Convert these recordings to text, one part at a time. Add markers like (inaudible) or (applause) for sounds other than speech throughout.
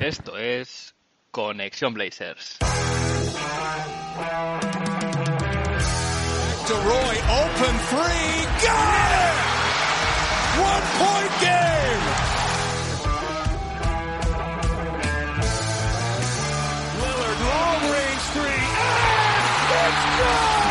Esto es Conexión Blazers. DeRoy, open three, got it! One point game! Lillard, long range three, and it's good!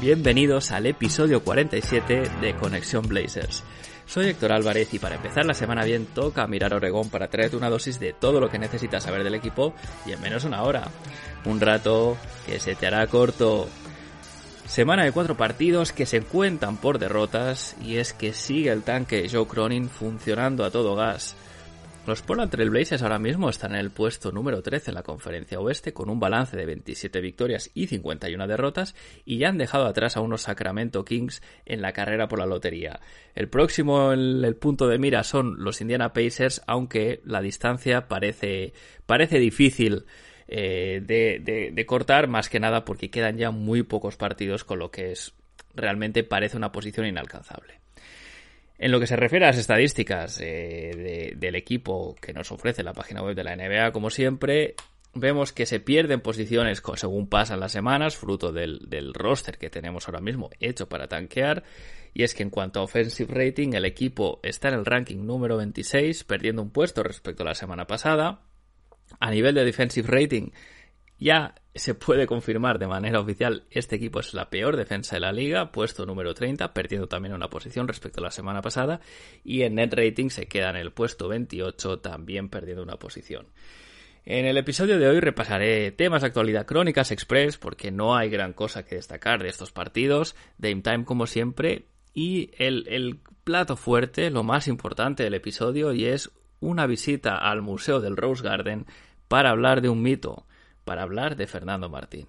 Bienvenidos al episodio 47 de Conexión Blazers. Soy Héctor Álvarez y para empezar la semana bien toca mirar Oregón para traerte una dosis de todo lo que necesitas saber del equipo y en menos una hora. Un rato que se te hará corto. Semana de cuatro partidos que se cuentan por derrotas y es que sigue el tanque Joe Cronin funcionando a todo gas. Los Portland Trail Blazers ahora mismo están en el puesto número 13 en la conferencia oeste con un balance de 27 victorias y 51 derrotas y ya han dejado atrás a unos Sacramento Kings en la carrera por la lotería. El próximo el, el punto de mira son los Indiana Pacers aunque la distancia parece, parece difícil eh, de, de, de cortar más que nada porque quedan ya muy pocos partidos con lo que es realmente parece una posición inalcanzable. En lo que se refiere a las estadísticas eh, de, del equipo que nos ofrece la página web de la NBA, como siempre, vemos que se pierden posiciones según pasan las semanas, fruto del, roster que tenemos ahora mismo hecho para tanquear. Y es que en cuanto a offensive rating, el equipo está en el ranking número 26, perdiendo un puesto respecto a la semana pasada. A nivel de defensive rating, ya se puede confirmar de manera oficial, este equipo es la peor defensa de la liga, puesto número 30, perdiendo también una posición respecto a la semana pasada, y en net rating se queda en el puesto 28, también perdiendo una posición. En el episodio de hoy repasaré temas de actualidad crónicas express, porque no hay gran cosa que destacar de estos partidos, Dame Time como siempre, y el, el plato fuerte, lo más importante del episodio, y es una visita al Museo del Rose Garden para hablar de un mito, para hablar de Fernando Martín.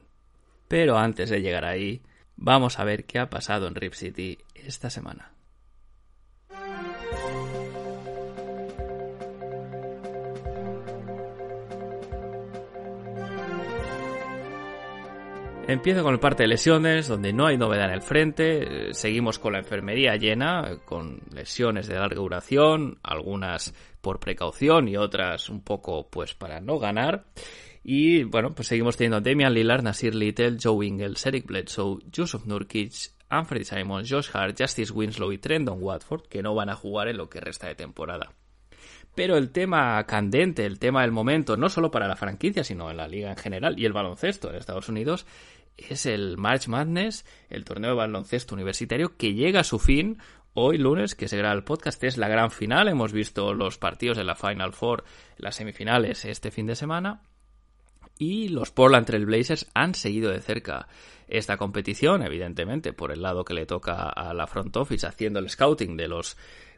Pero antes de llegar ahí, vamos a ver qué ha pasado en Rip City esta semana. Empiezo con el parte de lesiones, donde no hay novedad en el frente. Seguimos con la enfermería llena, con lesiones de larga duración, algunas por precaución y otras un poco pues para no ganar. Y bueno, pues seguimos teniendo a Damian Lillard, Nasir Little, Joe Ingles, Eric Bledsoe, Joseph Nurkic, Anthony Simons, Josh Hart, Justice Winslow y Trendon Watford, que no van a jugar en lo que resta de temporada. Pero el tema candente, el tema del momento, no solo para la franquicia, sino en la liga en general y el baloncesto en Estados Unidos, es el March Madness, el torneo de baloncesto universitario que llega a su fin hoy lunes, que se graba el podcast, es la gran final. Hemos visto los partidos de la Final Four, las semifinales este fin de semana. Y los Portland Trail Blazers han seguido de cerca esta competición, evidentemente, por el lado que le toca a la front office, haciendo el scouting de los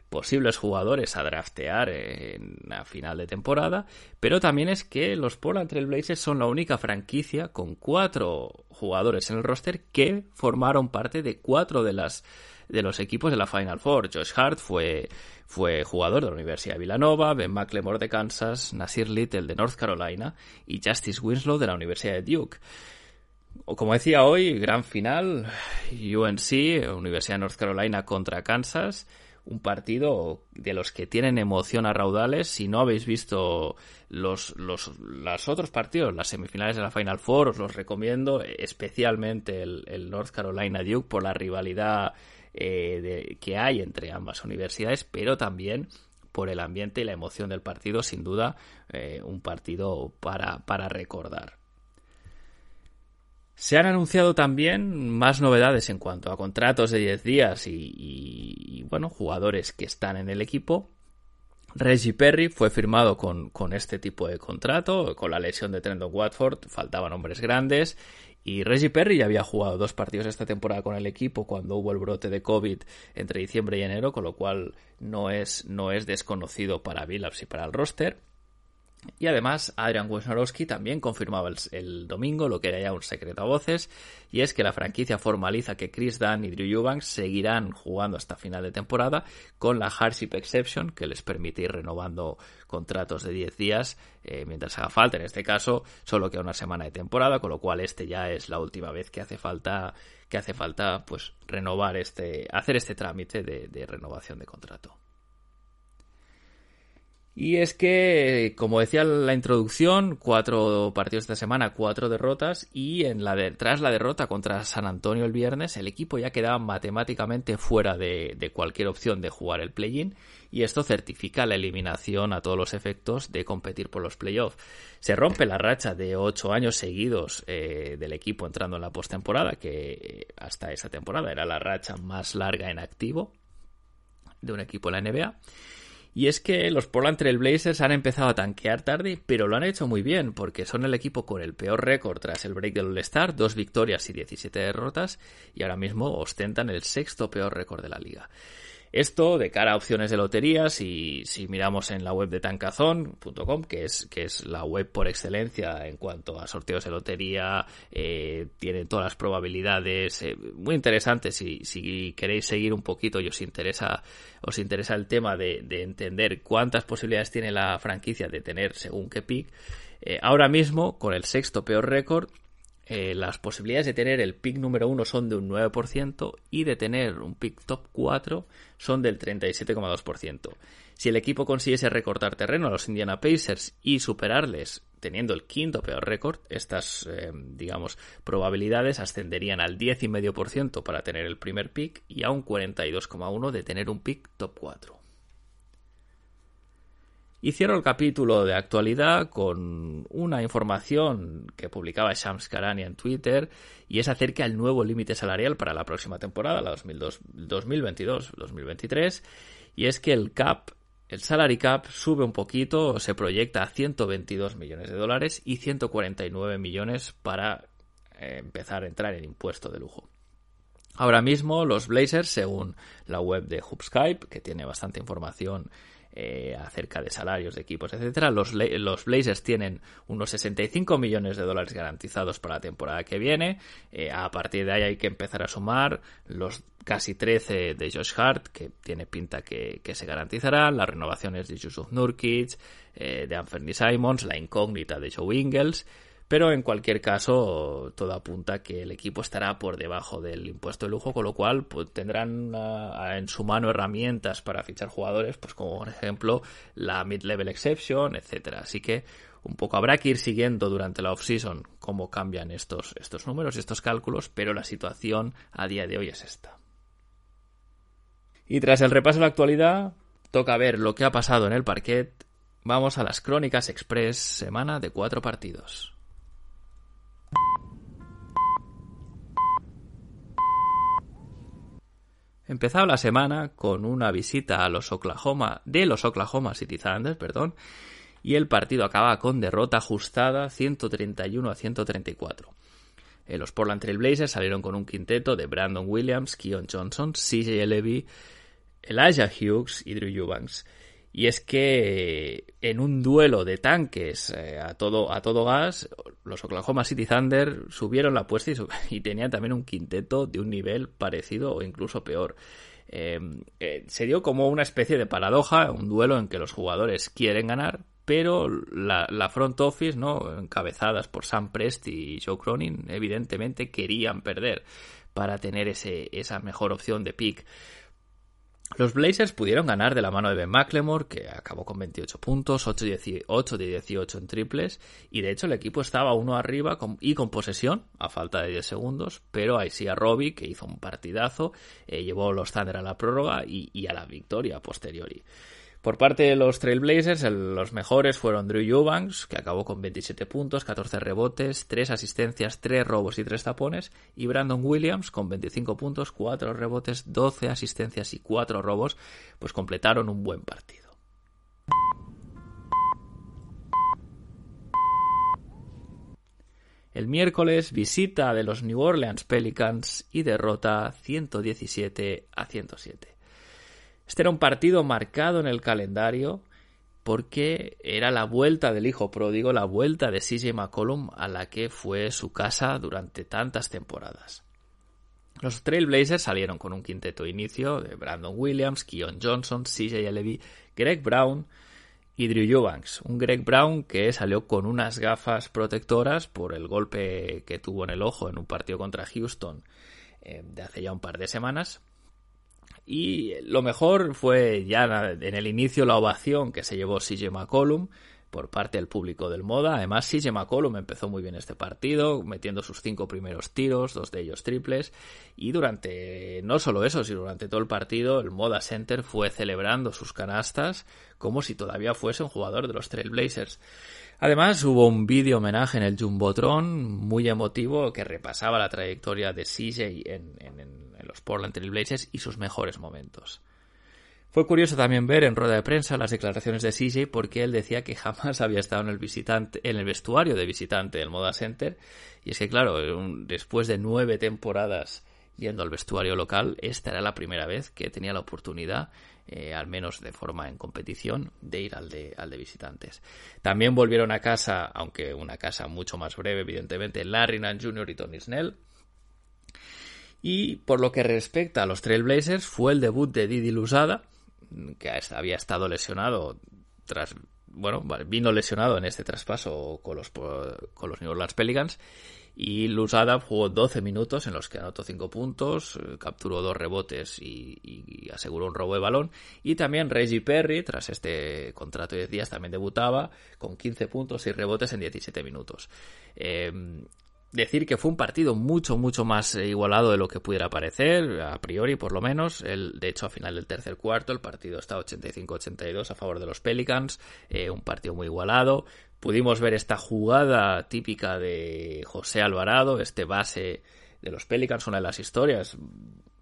posibles jugadores a draftear en la final de temporada, pero también es que los Portland Trail Blazers son la única franquicia con cuatro jugadores en el roster que formaron parte de cuatro de las de los equipos de la Final Four. Josh Hart fue, fue jugador de la Universidad de Villanova, Ben McLemore de Kansas, Nasir Little de North Carolina y Justice Winslow de la Universidad de Duke. Como decía hoy, gran final, UNC, Universidad de North Carolina contra Kansas, un partido de los que tienen emoción a raudales. Si no habéis visto los, los, los otros partidos, las semifinales de la Final Four, os los recomiendo, especialmente el, el North Carolina Duke por la rivalidad eh, de, que hay entre ambas universidades, pero también por el ambiente y la emoción del partido, sin duda, eh, un partido para, para recordar. Se han anunciado también más novedades en cuanto a contratos de 10 días y, bueno, jugadores que están en el equipo. Reggie Perry fue firmado con, con, este tipo de contrato, con la lesión de Trendon Watford, faltaban hombres grandes y Reggie Perry ya había jugado dos partidos esta temporada con el equipo cuando hubo el brote de COVID entre diciembre y enero, con lo cual no es, no es desconocido para Billups y para el roster. Y además, Adrian Wojnarowski también confirmaba el, domingo lo que era ya un secreto a voces, y es que la franquicia formaliza que Chris Dunn y Drew Eubanks seguirán jugando hasta final de temporada con la hardship exception que les permite ir renovando contratos de 10 días eh, mientras haga falta. En este caso, solo queda una semana de temporada, con lo cual este ya es la última vez que hace falta que hace falta pues renovar este hacer este trámite de renovación de contrato. Y es que, como decía la introducción, cuatro partidos esta semana, cuatro derrotas, y en la tras la derrota contra San Antonio el viernes, el equipo ya quedaba matemáticamente fuera de, cualquier opción de jugar el play-in, y esto certifica la eliminación a todos los efectos de competir por los playoffs. Se rompe la racha de ocho años seguidos eh, del equipo entrando en la postemporada, que hasta esa temporada era la racha más larga en activo de un equipo en la NBA. Y es que los Portland Trail Blazers han empezado a tanquear tarde, pero lo han hecho muy bien, porque son el equipo con el peor récord tras el break del All-Star, dos victorias y 17 derrotas, y ahora mismo ostentan el sexto peor récord de la liga. Esto de cara a opciones de loterías y si miramos en la web de tancazón.com, que es, que es la web por excelencia en cuanto a sorteos de lotería, eh, tiene todas las probabilidades, eh, muy interesante si, si queréis seguir un poquito y os interesa, os interesa el tema de, de entender cuántas posibilidades tiene la franquicia de tener según qué pick. Eh, ahora mismo, con el sexto peor récord, eh, las posibilidades de tener el pick número 1 son de un 9% y de tener un pick top 4 son del 37,2%. Si el equipo consiguiese recortar terreno a los Indiana Pacers y superarles teniendo el quinto peor récord, estas, eh, digamos, probabilidades ascenderían al 10,5% para tener el primer pick y a un 42,1% de tener un pick top 4. Y cierro el capítulo de actualidad con una información que publicaba Shams Karani en Twitter y es acerca del nuevo límite salarial para la próxima temporada, la 2022-2023, y es que el cap, el salary cap sube un poquito, se proyecta a 122 millones de dólares y 149 millones para eh, empezar a entrar en impuesto de lujo. Ahora mismo los Blazers, según la web de Hubskype, que tiene bastante información eh, acerca de salarios de equipos, etcétera. Los, los, Blazers tienen unos 65 millones de dólares garantizados para la temporada que viene. Eh, a partir de ahí hay que empezar a sumar los casi 13 de Josh Hart, que tiene pinta que, se garantizarán, las renovaciones de Yusuf Nurkic, eh, de Anthony Simons, la incógnita de Joe Ingles pero en cualquier caso, todo apunta que el equipo estará por debajo del impuesto de lujo, con lo cual pues, tendrán ah, en su mano herramientas para fichar jugadores, pues como por ejemplo la mid-level exception, etcétera. Así que un poco habrá que ir siguiendo durante la off-season cómo cambian estos, estos números y estos cálculos, pero la situación a día de hoy es esta. Y tras el repaso de la actualidad, toca ver lo que ha pasado en el parquet. Vamos a las crónicas express, semana de cuatro partidos. Empezaba la semana con una visita a los Oklahoma, de los Oklahoma City Thunder, perdón, y el partido acaba con derrota ajustada 131 a 134. Eh, los Portland Trail Blazers salieron con un quinteto de Brandon Williams, Keon Johnson, CJ Levy, Elijah Hughes y Drew Eubanks. Y es que en un duelo de tanques eh, a, todo, a todo gas, los Oklahoma City Thunder subieron la apuesta (laughs) y, tenían también un quinteto de un nivel parecido o incluso peor. Em, eh, se dio como una especie de paradoja, un duelo en que los jugadores quieren ganar, pero la, la, front office, ¿no? encabezadas por Sam Presti y Joe Cronin, evidentemente querían perder para tener ese, esa mejor opción de pick. Los Blazers pudieron ganar de la mano de Ben McLemore, que acabó con 28 puntos, 8, de 18 en triples, y de hecho el equipo estaba uno arriba y con posesión, a falta de 10 segundos, pero ahí sí a Robbie, que hizo un partidazo, eh, llevó los Thunder a la prórroga y, y a la victoria posteriori. Por parte de los Trailblazers, los mejores fueron Drew Eubanks, que acabó con 27 puntos, 14 rebotes, 3 asistencias, 3 robos y 3 tapones, y Brandon Williams con 25 puntos, 4 rebotes, 12 asistencias y 4 robos, pues completaron un buen partido. El miércoles visita de los New Orleans Pelicans y derrota 117 a 107. Este era un partido marcado en el calendario porque era la vuelta del hijo pródigo, la vuelta de CJ McCollum a la que fue su casa durante tantas temporadas. Los Trailblazers salieron con un quinteto inicio de Brandon Williams, Keon Johnson, CJ Levy, Greg Brown y Drew Eubanks. Un Greg Brown que salió con unas gafas protectoras por el golpe que tuvo en el ojo en un partido contra Houston eh, de hace ya un par de semanas y lo mejor fue ya en el inicio la ovación que se llevó CJ McCollum por parte del público del Moda. Además, CJ McCollum empezó muy bien este partido, metiendo sus cinco primeros tiros, dos de ellos triples. Y durante, no solo eso, sino durante todo el partido, el Moda Center fue celebrando sus canastas como si todavía fuese un jugador de los Trailblazers. Además, hubo un vídeo homenaje en el Jumbotron muy emotivo que repasaba la trayectoria de CJ en, los Portland Trail y sus mejores momentos. Fue curioso también ver en rueda de prensa las declaraciones de CJ porque él decía que jamás había estado en el visitante, en el vestuario de visitante del Moda Center. Y es que claro, después de nueve temporadas yendo al vestuario local, esta era la primera vez que tenía la oportunidad eh, al menos de forma en competición, de ir al de, al de visitantes. También volvieron a casa, aunque una casa mucho más breve, evidentemente, Larry Nan Jr. y Tony Snell. Y por lo que respecta a los Trailblazers, fue el debut de Didi Lusada, que había estado lesionado tras bueno, vino lesionado en este traspaso con los, con los New Orleans Pelicans y Lusada jugó 12 minutos en los que anotó 5 puntos, eh, capturó dos rebotes y, aseguró un robo de balón. Y también Reggie Perry, tras este contrato de 10 días, también debutaba con 15 puntos y rebotes en 17 minutos. Em, decir que fue un partido mucho, mucho más igualado de lo que pudiera parecer, a priori por lo menos. El, de hecho, a final del tercer cuarto, el partido está 85-82 a favor de los Pelicans, eh, un partido muy igualado. Pudimos ver esta jugada típica de José Alvarado, este base de los Pelicans, una de las historias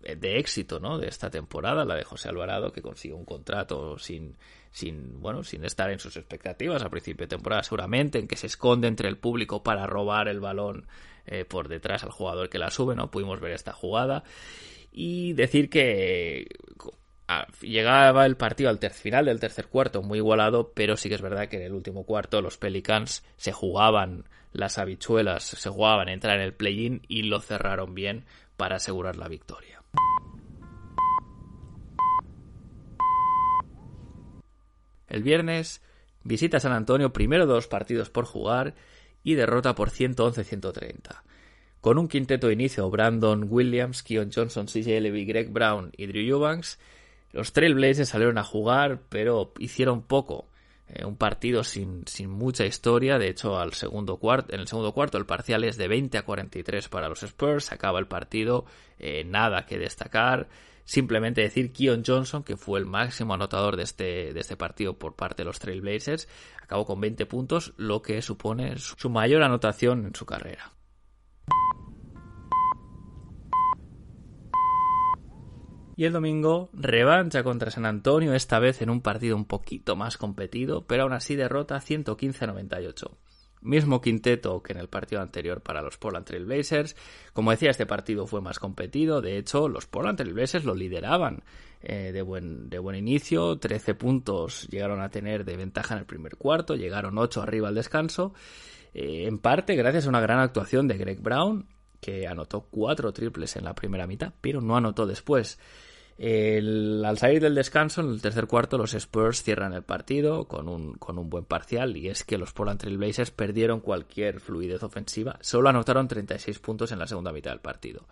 de éxito ¿no? de esta temporada, la de José Alvarado, que consiguió un contrato sin, sin, bueno, sin estar en sus expectativas a principio de temporada, seguramente, en que se esconde entre el público para robar el balón eh, por detrás al jugador que la sube, ¿no? Pudimos ver esta jugada y decir que llegaba el partido al final del tercer cuarto muy igualado, pero sí que es verdad que en el último cuarto los Pelicans se jugaban las habichuelas, se jugaban entrar en el play-in y lo cerraron bien para asegurar la victoria. El viernes visita San Antonio primero dos partidos por jugar y derrota por 111-130. Con un quinteto de inicio Brandon Williams, Keon Johnson, CJ Levy, Greg Brown y Drew Eubanks, los Trailblazers salieron a jugar, pero hicieron poco. Eh, un partido sin, sin, mucha historia. De hecho, al segundo cuarto, en el segundo cuarto el parcial es de 20 a 43 para los Spurs. Acaba el partido, eh, nada que destacar. Simplemente decir Keon Johnson, que fue el máximo anotador de este, de este partido por parte de los Trailblazers, acabó con 20 puntos, lo que supone su mayor anotación en su carrera. Y el domingo, revancha contra San Antonio, esta vez en un partido un poquito más competido, pero aún así derrota 115 98. Mismo quinteto que en el partido anterior para los Portland Trail Blazers. Como decía, este partido fue más competido. De hecho, los Portland Trail Blazers lo lideraban eh, de, buen, de buen inicio. 13 puntos llegaron a tener de ventaja en el primer cuarto. Llegaron 8 arriba al descanso. Eh, en parte gracias a una gran actuación de Greg Brown, que anotó 4 triples en la primera mitad, pero no anotó después al salir del descanso, en el tercer cuarto, los Spurs cierran el partido con un, con un buen parcial y es que los Portland Trail Blazers perdieron cualquier fluidez ofensiva. Solo anotaron 36 puntos en la segunda mitad del partido.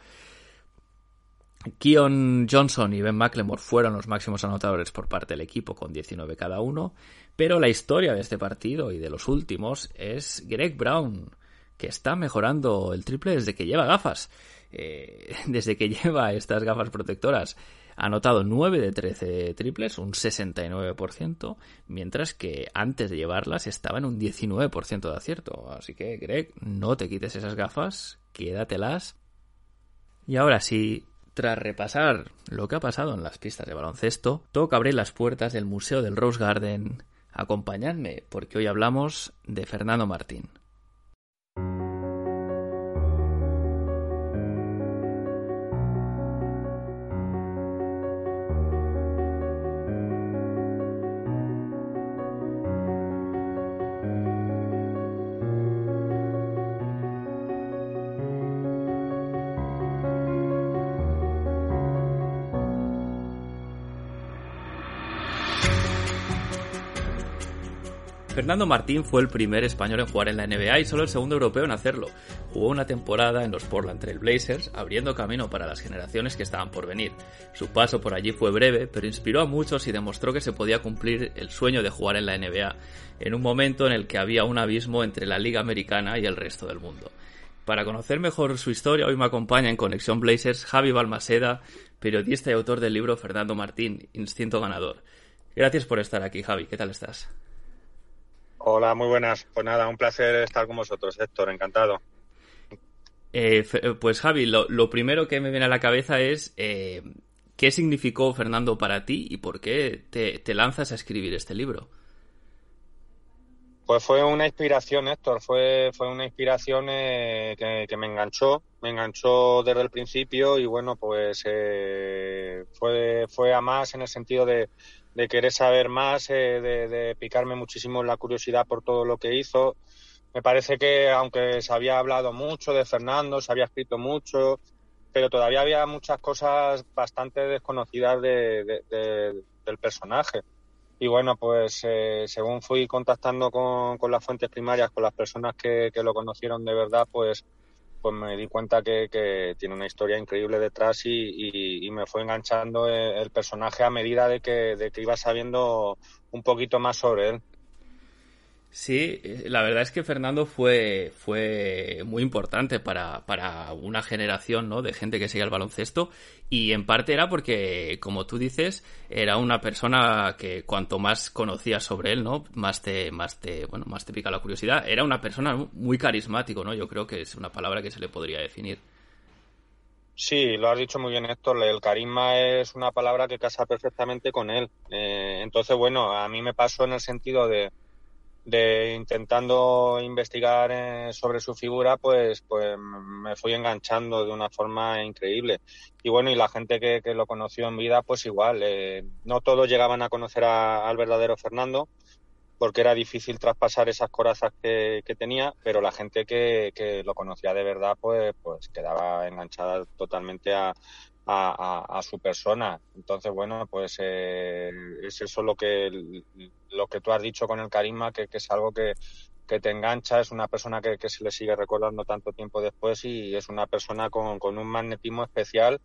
Keon Johnson y Ben McLemore fueron los máximos anotadores por parte del equipo con 19 cada uno, pero la historia de este partido y de los últimos es Greg Brown, que está mejorando el triple desde que lleva gafas. Eh, (laughs) desde que lleva estas gafas protectoras ha anotado 9 de 13 triples, un 69%, mientras que antes de llevarlas estaba en un 19% de acierto. Así que, Greg, no te quites esas gafas, quédatelas. Y ahora sí, tras repasar lo que ha pasado en las pistas de baloncesto, toca abrir las puertas del Museo del Rose Garden. Acompañadme, porque hoy hablamos de Fernando Martín. Fernando Martín fue el primer español en jugar en la NBA y solo el segundo europeo en hacerlo. Jugó una temporada en los Portland Trail Blazers, abriendo camino para las generaciones que estaban por venir. Su paso por allí fue breve, pero inspiró a muchos y demostró que se podía cumplir el sueño de jugar en la NBA, en un momento en el que había un abismo entre la liga americana y el resto del mundo. Para conocer mejor su historia, hoy me acompaña en Conexión Blazers Javi Balmaseda, periodista y autor del libro Fernando Martín, Instinto Ganador. Gracias por estar aquí, Javi. ¿Qué tal estás? Hola, muy buenas. Pues nada, un placer estar con vosotros, Héctor, encantado. Eh, pues Javi, lo, primero que me viene a la cabeza es eh, qué significó Fernando para ti y por qué te, lanzas a escribir este libro. Pues fue una inspiración, Héctor, fue, fue una inspiración eh, que, me enganchó, me enganchó desde el principio y bueno, pues fue, fue a más en el sentido de, de querer saber más, eh, de, picarme muchísimo la curiosidad por todo lo que hizo. Me parece que aunque se había hablado mucho de Fernando, se había escrito mucho, pero todavía había muchas cosas bastante desconocidas del personaje. Y bueno, pues eh, según fui contactando con, las fuentes primarias, con las personas que, que lo conocieron de verdad, pues pues me di cuenta que, tiene una historia increíble detrás y, me fue enganchando el, personaje a medida de que iba sabiendo un poquito más sobre él. Sí, la verdad es que Fernando fue, fue muy importante para, para una generación ¿no? de gente que sigue el baloncesto y en parte era porque, como tú dices, era una persona que cuanto más conocías sobre él, ¿no? más te, más te, bueno, más te pica la curiosidad. Era una persona muy carismático, ¿no? Yo creo que es una palabra que se le podría definir. Sí, lo has dicho muy bien, Héctor. El carisma es una palabra que casa perfectamente con él. Eh, entonces, bueno, a mí me pasó en el sentido de, de intentando investigar eh, sobre su figura, pues, pues me fui enganchando de una forma increíble. Y bueno, y la gente que, lo conoció en vida, pues igual. Eh, no todos llegaban a conocer al verdadero Fernando, porque era difícil traspasar esas corazas que, tenía, pero la gente que, que, lo conocía de verdad, pues, pues quedaba enganchada totalmente a, a, su persona. Entonces, bueno, pues eh, es eso lo que, lo que tú has dicho con el carisma, que, es algo que, te engancha, es una persona que, se le sigue recordando tanto tiempo después y es una persona con, un magnetismo especial,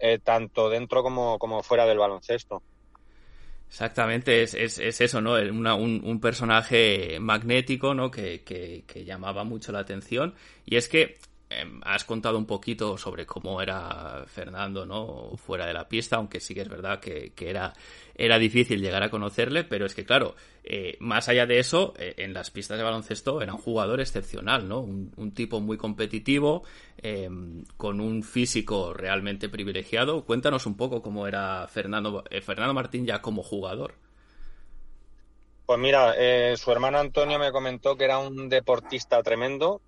eh, tanto dentro como, como fuera del baloncesto. Exactamente, es, es, es eso, ¿no? un, un, personaje magnético, ¿no? Que, que, que, llamaba mucho la atención. Y es que has contado un poquito sobre cómo era Fernando, ¿no? Fuera de la pista, aunque sí que es verdad que, era, era difícil llegar a conocerle, pero es que, claro, eh, más allá de eso, eh, en las pistas de baloncesto era un jugador excepcional, ¿no? Un, tipo muy competitivo, em, con un físico realmente privilegiado. Cuéntanos un poco cómo era Fernando, eh, Fernando Martín ya como jugador. Pues mira, su hermano Antonio me comentó que era un deportista tremendo,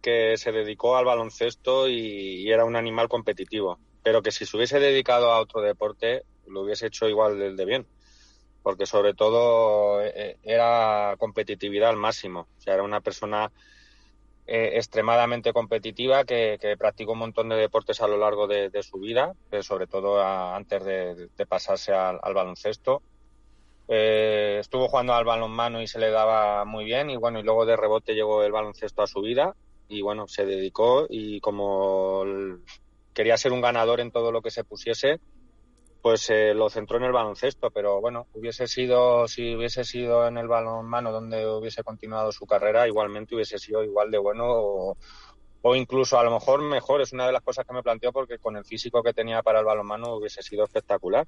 que se dedicó al baloncesto y, era un animal competitivo, pero que si se hubiese dedicado a otro deporte lo hubiese hecho igual de bien, porque sobre todo eh, era competitividad al máximo, o sea, era una persona eh, extremadamente competitiva que, practicó un montón de deportes a lo largo de, su vida, sobre todo antes de, pasarse al, baloncesto. Eh, estuvo jugando al balonmano y se le daba muy bien y bueno y luego de rebote llegó el baloncesto a su vida y bueno, se dedicó y como quería ser un ganador en todo lo que se pusiese, pues eh, lo centró en el baloncesto, pero bueno, hubiese sido, si hubiese sido en el balonmano donde hubiese continuado su carrera, igualmente hubiese sido igual de bueno o, o incluso a lo mejor mejor. Es una de las cosas que me planteo porque con el físico que tenía para el balonmano hubiese sido espectacular.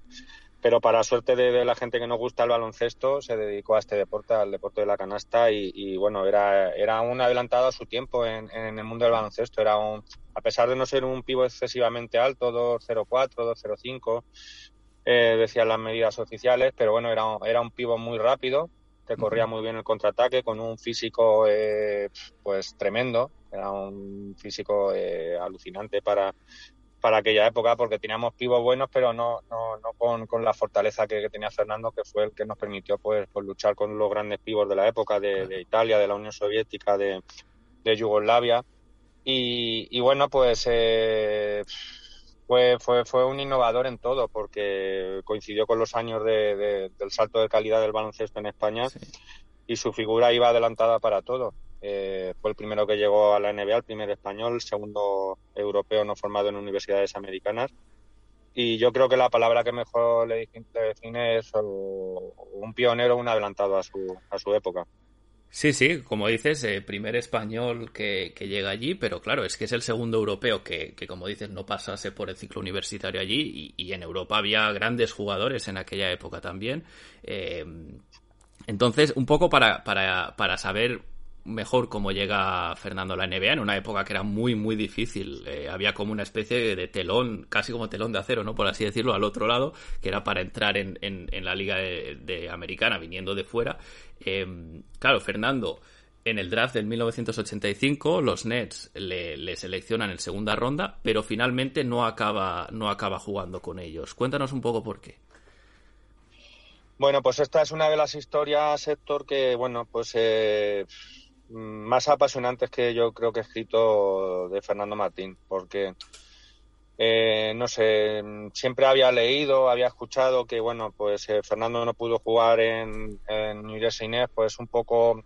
Pero para suerte de, la gente que no gusta el baloncesto, se dedicó a este deporte, al deporte de la canasta y, bueno, era, era un adelantado a su tiempo en, el mundo del baloncesto. Era a pesar de no ser un pivo excesivamente alto, 2.04, 2.05, eh, decían las medidas oficiales, pero bueno, era, era un pivo muy rápido, que corría muy bien el contraataque, con un físico eh, pues tremendo, era un físico eh, alucinante para, para aquella época porque teníamos pibos buenos pero no, no, no con, con, la fortaleza que, tenía Fernando que fue el que nos permitió pues, pues luchar con los grandes pibos de la época de, Italia, de la Unión Soviética, de, de Yugoslavia. Y, y, bueno pues eh, fue, fue, fue un innovador en todo porque coincidió con los años de, del salto de calidad del baloncesto en España y su figura iba adelantada para todo. Eh, fue el primero que llegó a la NBA, el primer español, el segundo europeo no formado en universidades americanas. Y yo creo que la palabra que mejor le define es un pionero, un adelantado a su, a su época. Sí, sí, como dices, eh, primer español que, llega allí, pero claro, es que es el segundo europeo que, como dices, no pasase por el ciclo universitario allí y, en Europa había grandes jugadores en aquella época también. Eh, entonces, un poco para, para, para saber mejor cómo llega Fernando a la NBA en una época que era muy, muy difícil. Eh, había como una especie de telón, casi como telón de acero, ¿no? Por así decirlo, al otro lado, que era para entrar en, en, la liga de, americana viniendo de fuera. Eh, claro, Fernando, en el draft del 1985, los Nets le, seleccionan en segunda ronda, pero finalmente no acaba, no acaba jugando con ellos. Cuéntanos un poco por qué. Bueno, pues esta es una de las historias, Héctor, que, bueno, pues eh, más apasionantes que yo creo que he escrito de Fernando Martín, porque eh, no sé, siempre había leído, había escuchado que bueno, pues eh, Fernando no pudo jugar en, en New Jersey Nets, pues un poco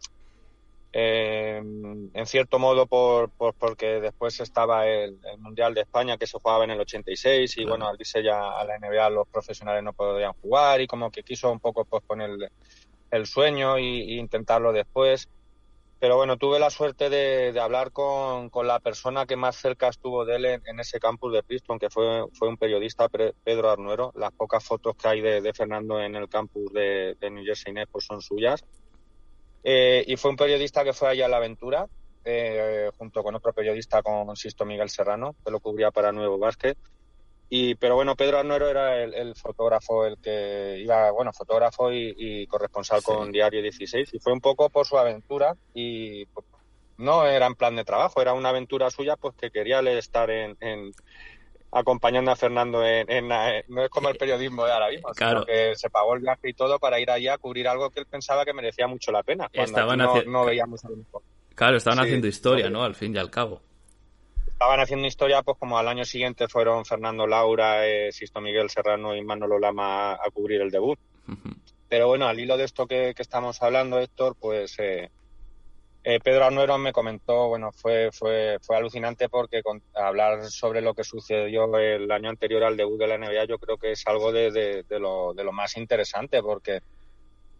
eh, en cierto modo por, porque después estaba el, Mundial de España que se jugaba en el 86 y bueno, al irse ya a la NBA los profesionales no podían jugar y como que quiso un poco posponer el, el sueño e intentarlo después pero bueno, tuve la suerte de, hablar con, la persona que más cerca estuvo de él en, ese campus de Princeton, que fue, un periodista, Pedro Arnuero. Las pocas fotos que hay de, Fernando en el campus de, New Jersey pues son suyas. Eh, y fue un periodista que fue allá a la aventura, eh, junto con otro periodista, con Sisto Miguel Serrano, que lo cubría para Nuevo Básquet. Y, pero bueno, Pedro Arnuero era el, fotógrafo, el que iba, bueno, fotógrafo y, corresponsal con Diario 16. Y fue un poco por su aventura y pues, no era en plan de trabajo, era una aventura suya, pues que quería estar en, acompañando a Fernando en, no es como el periodismo de ahora mismo, sino que se pagó el viaje y todo para ir allá a cubrir algo que él pensaba que merecía mucho la pena. Estaban no, veíamos a lo mejor. Claro, estaban haciendo historia, ¿no? Al fin y al cabo estaban haciendo historia, pues como al año siguiente fueron Fernando Laura, eh, Sisto Miguel Serrano y Manolo Lama a, cubrir el debut. Pero bueno, al hilo de esto que, estamos hablando, Héctor, pues eh, eh, Pedro Arnuero me comentó, bueno, fue, fue, fue alucinante porque hablar sobre lo que sucedió el año anterior al debut de la NBA yo creo que es algo de, lo, de lo más interesante porque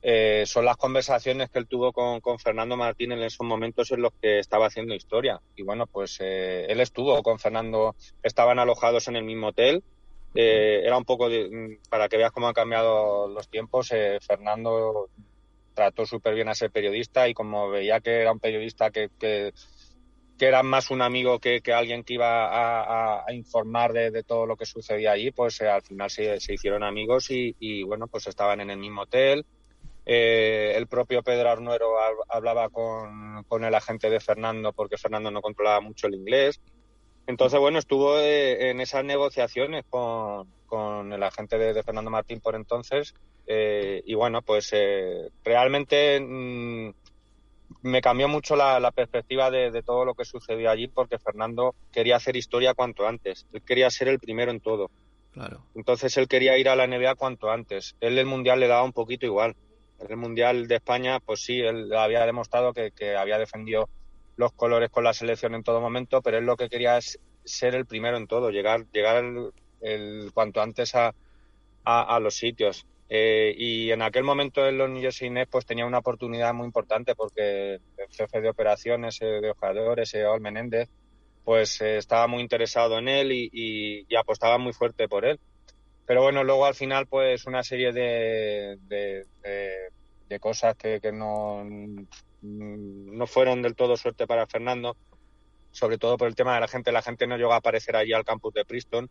eh, son las conversaciones que él tuvo con, Fernando Martín en esos momentos en los que estaba haciendo historia. Y bueno, pues eh, él estuvo con Fernando, estaban alojados en el mismo hotel. Eh, era un poco, mm, para que veas cómo han cambiado los tiempos, Fernando trató súper bien a ese periodista y como veía que era un periodista que, que, era más un amigo que, alguien que iba a, informar de, todo lo que sucedía allí, pues al final se, hicieron amigos y, y bueno, pues estaban en el mismo hotel eh, el propio Pedro Arnuero hablaba con, el agente de Fernando porque Fernando no controlaba mucho el inglés. Entonces, bueno, estuvo eh, en esas negociaciones con, el agente de, Fernando Martín por entonces. Eh, y bueno, pues realmente mm, me cambió mucho la, perspectiva de, de, todo lo que sucedió allí porque Fernando quería hacer historia cuanto antes. Él quería ser el primero en todo. Claro. Entonces él quería ir a la NBA cuanto antes. Él el mundial le daba un poquito igual el Mundial de España, pues sí, él había demostrado que, había defendido los colores con la selección en todo momento, pero él lo que quería es ser el primero en todo, llegar, llegar el, cuanto antes a, los sitios. Eh, y en aquel momento en los Jersey Nets pues tenía una oportunidad muy importante porque el jefe de operaciones eh, de jugadores, Ol Menéndez, pues eh, estaba muy interesado en él y, apostaba muy fuerte por él pero bueno, luego al final pues una serie de, de, cosas que, que no, no fueron del todo suerte para Fernando, sobre todo por el tema de la gente. La gente no llegó a aparecer allí al campus de Princeton,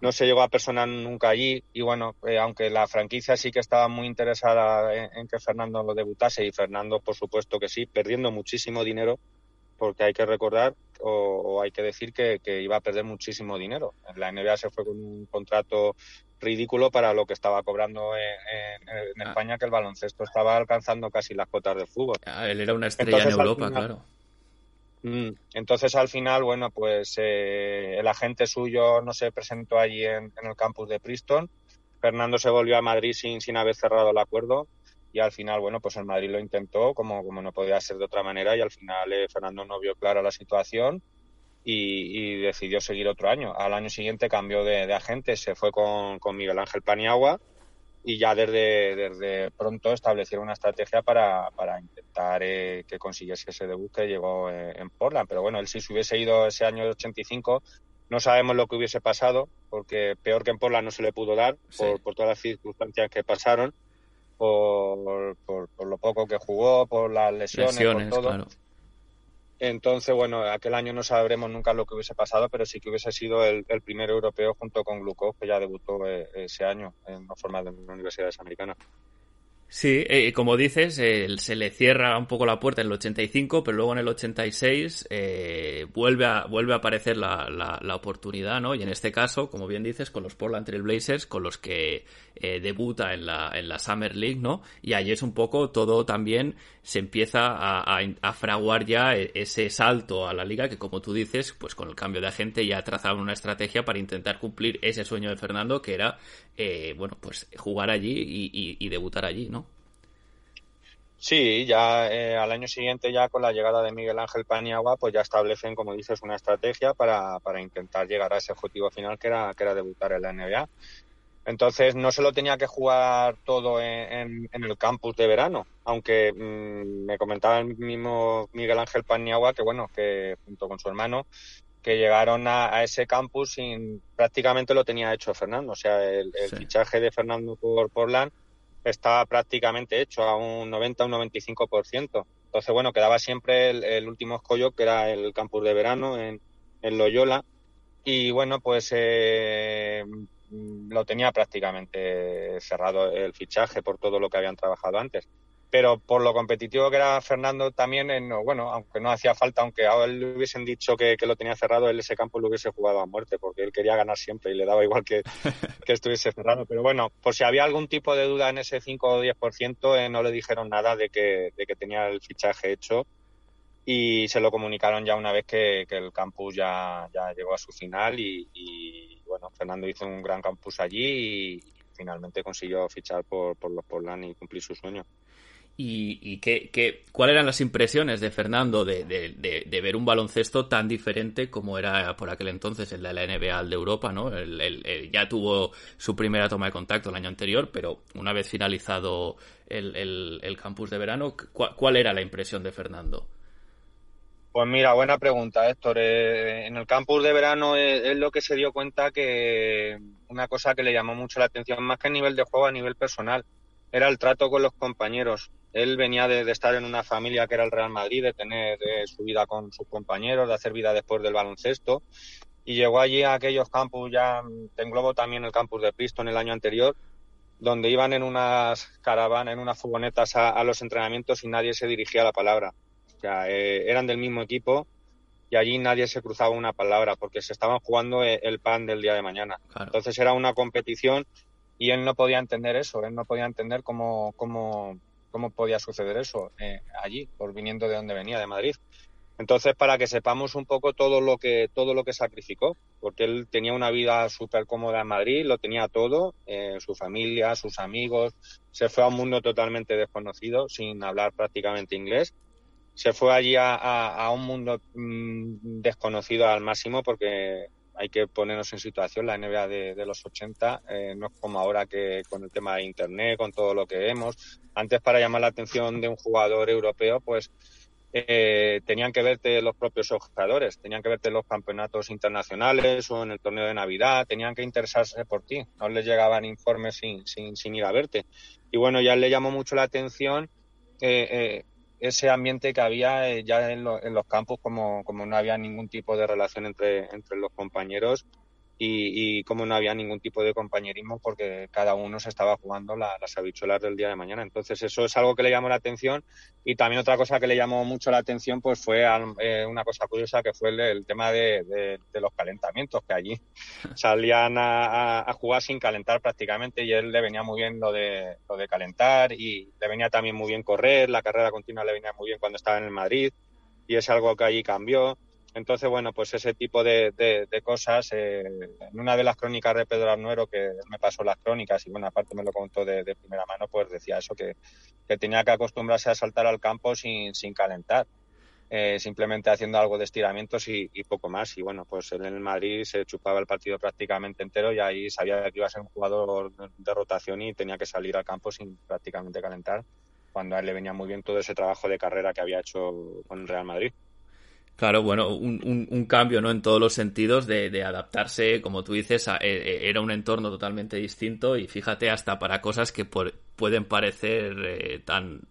no se llegó a personar nunca allí y bueno, eh, aunque la franquicia sí que estaba muy interesada en, que Fernando lo debutase y Fernando por supuesto que sí, perdiendo muchísimo dinero, porque hay que recordar o, hay que decir que, iba a perder muchísimo dinero. La NBA se fue con un contrato ridículo para lo que estaba cobrando en, ah. España, que el baloncesto estaba alcanzando casi las cotas de fútbol. Ah, él era una estrella en Europa, claro. Mm, entonces al final, bueno, pues eh, el agente suyo no se presentó allí en, el campus de Princeton. Fernando se volvió a Madrid sin, sin haber cerrado el acuerdo. Y al final, bueno, pues el Madrid lo intentó como, como no podía ser de otra manera y al final eh, Fernando no vio clara la situación y, decidió seguir otro año. Al año siguiente cambió de, agente, se fue con, con, Miguel Ángel Paniagua y ya desde, desde pronto establecieron una estrategia para, para intentar eh, que consiguiese ese debut que llegó eh, en Portland. Pero bueno, él si se hubiese ido ese año de 85, no sabemos lo que hubiese pasado, porque peor que en Portland no se le pudo dar por, por todas las circunstancias que pasaron por, por, lo poco que jugó, por las lesiones, por todo. Entonces, bueno, aquel año no sabremos nunca lo que hubiese pasado, pero sí que hubiese sido el, primer europeo junto con Glukov, que ya debutó eh, ese año en las formas de universidades americanas. Sí, eh, como dices, se le cierra un poco la puerta en el 85, pero luego en el 86 eh, vuelve, a, vuelve a aparecer la, la, oportunidad, ¿no? Y en este caso, como bien dices, con los Portland Trail Blazers, con los que eh, debuta en la, en la Summer League, ¿no? Y allí es un poco todo también se empieza a, a, fraguar ya e, ese salto a la liga que, como tú dices, pues con el cambio de agente ya trazaban una estrategia para intentar cumplir ese sueño de Fernando, que era, eh, bueno, pues jugar allí y, y debutar allí, ¿no? Sí, ya eh, al año siguiente, ya con la llegada de Miguel Ángel Paniagua, pues ya establecen, como dices, una estrategia para, para intentar llegar a ese objetivo final que era, que era debutar en la NBA. Entonces no se lo tenía que jugar todo en, en, el campus de verano, aunque mm, me comentaba el mismo Miguel Ángel Paniagua que bueno, que junto con su hermano, que llegaron a, ese campus sin prácticamente lo tenía hecho Fernando. O sea, el, fichaje de Fernando por Portland estaba prácticamente hecho a un 90, un 95%. Entonces, bueno, quedaba siempre el, último escollo, que era el campus de verano en, en Loyola. Y bueno, pues eh, lo tenía prácticamente cerrado el fichaje por todo lo que habían trabajado antes pero por lo competitivo que era Fernando también, en, bueno, aunque no hacía falta, aunque a él le hubiesen dicho que, lo tenía cerrado, él ese campo lo hubiese jugado a muerte, porque él quería ganar siempre y le daba igual que, (laughs) estuviese cerrado. Pero bueno, por si había algún tipo de duda en ese 5 o 10%, eh, no le dijeron nada de que, de que tenía el fichaje hecho y se lo comunicaron ya una vez que, el campus ya, llegó a su final y, bueno, Fernando hizo un gran campus allí y, finalmente consiguió fichar por, por los Portland y cumplir su sueño y, y qué, cuáles eran las impresiones de Fernando de, ver un baloncesto tan diferente como era por aquel entonces el de la NBA de Europa, ¿no? ya tuvo su primera toma de contacto el año anterior, pero una vez finalizado el, campus de verano, ¿cuál, era la impresión de Fernando? Pues mira, buena pregunta, Héctor. Eh, en el campus de verano es, lo que se dio cuenta que una cosa que le llamó mucho la atención, más que a nivel de juego, a nivel personal, era el trato con los compañeros. Él venía de, estar en una familia que era el Real Madrid, de tener su vida con sus compañeros, de hacer vida después del baloncesto. Y llegó allí a aquellos campus, ya te englobo también el campus de Priston el año anterior, donde iban en unas caravanas, en unas furgonetas a, los entrenamientos y nadie se dirigía a la palabra. O sea, eh, eran del mismo equipo y allí nadie se cruzaba una palabra porque se estaban jugando eh, el pan del día de mañana. Entonces era una competición y él no podía entender eso, él no podía entender cómo, cómo, cómo podía suceder eso eh, allí, por viniendo de donde venía, de Madrid. Entonces, para que sepamos un poco todo lo que todo lo que sacrificó, porque él tenía una vida súper cómoda en Madrid, lo tenía todo, eh, su familia, sus amigos, se fue a un mundo totalmente desconocido, sin hablar prácticamente inglés. Se fue allí a, a, un mundo mm, desconocido al máximo porque hay que ponernos en situación. La NBA de, los 80 eh, no es como ahora que con el tema de Internet, con todo lo que vemos. Antes, para llamar la atención de un jugador europeo, pues eh, tenían que verte los propios jugadores, tenían que verte los campeonatos internacionales o en el torneo de Navidad, tenían que interesarse por ti. No les llegaban informes sin, sin, sin ir a verte. Y bueno, ya le llamó mucho la atención eh ese ambiente que había eh, ya en, los campos, como, como no había ningún tipo de relación entre, entre los compañeros, y, como no había ningún tipo de compañerismo porque cada uno se estaba jugando las habichuelas del día de mañana. Entonces eso es algo que le llamó la atención y también otra cosa que le llamó mucho la atención pues fue eh, una cosa curiosa que fue el, tema de, los calentamientos, que allí (laughs) salían a, jugar sin calentar prácticamente y él le venía muy bien lo de, lo de calentar y le venía también muy bien correr, la carrera continua le venía muy bien cuando estaba en el Madrid y es algo que allí cambió Entonces, bueno, pues ese tipo de, cosas, eh, en una de las crónicas de Pedro Arnuero, que me pasó las crónicas y bueno, aparte me lo contó de, primera mano, pues decía eso, que, que, tenía que acostumbrarse a saltar al campo sin, sin calentar. Eh, simplemente haciendo algo de estiramientos y, poco más. Y bueno, pues en el Madrid se chupaba el partido prácticamente entero y ahí sabía que iba a ser un jugador de rotación y tenía que salir al campo sin prácticamente calentar, cuando a él le venía muy bien todo ese trabajo de carrera que había hecho con el Real Madrid. Claro, bueno, un, un, cambio, ¿no? En todos los sentidos de, adaptarse, como tú dices, eh, eh, era un entorno totalmente distinto y fíjate hasta para cosas que pueden parecer tan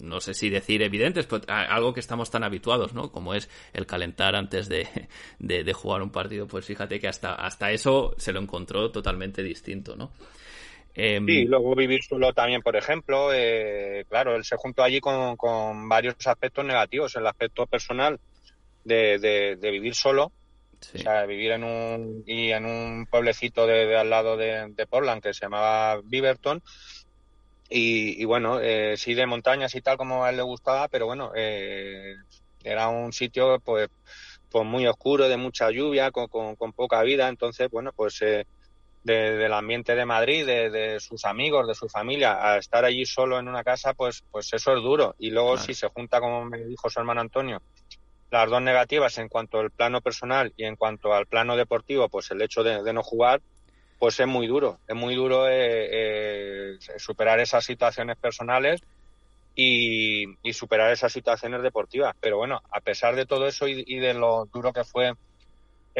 no sé si decir evidentes, pero algo que estamos tan habituados, ¿no? Como es el calentar antes de, de, jugar un partido, pues fíjate que hasta, hasta eso se lo encontró totalmente distinto, ¿no? Eh, sí, luego vivir solo también, por ejemplo, eh, claro, él se juntó allí con, con, varios aspectos negativos. El aspecto personal de, de, vivir solo, o sea, vivir en un, y en un pueblecito de, al lado de, Portland que se llamaba Beaverton, y, bueno, eh, sí de montañas y tal como a él le gustaba, pero bueno, eh, era un sitio pues, pues muy oscuro, de mucha lluvia, con, con, poca vida. Entonces, bueno, pues eh, del ambiente de Madrid, de, sus amigos, de su familia, a estar allí solo en una casa, pues, pues eso es duro. Y luego si se junta, como me dijo su hermano Antonio, las dos negativas en cuanto al plano personal y en cuanto al plano deportivo, pues el hecho de no jugar, pues es muy duro, es muy duro eh, eh, superar esas situaciones personales y, superar esas situaciones deportivas. Pero bueno, a pesar de todo eso y, de lo duro que fue,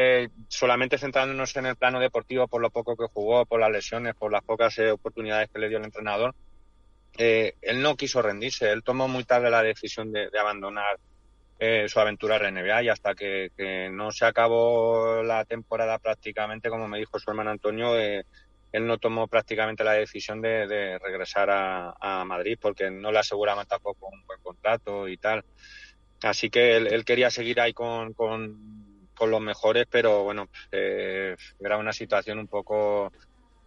eh, solamente centrándonos en el plano deportivo por lo poco que jugó, por las lesiones, por las pocas oportunidades que le dio el entrenador, él no quiso rendirse, él tomó muy tarde la decisión de abandonar eh, su aventura en NBA y hasta que, no se acabó la temporada prácticamente, como me dijo su hermano Antonio, eh, él no tomó prácticamente la decisión de, regresar a, Madrid porque no le aseguraban tampoco un buen contrato y tal. Así que él, quería seguir ahí con, con, los mejores, pero bueno, eh, era una situación un poco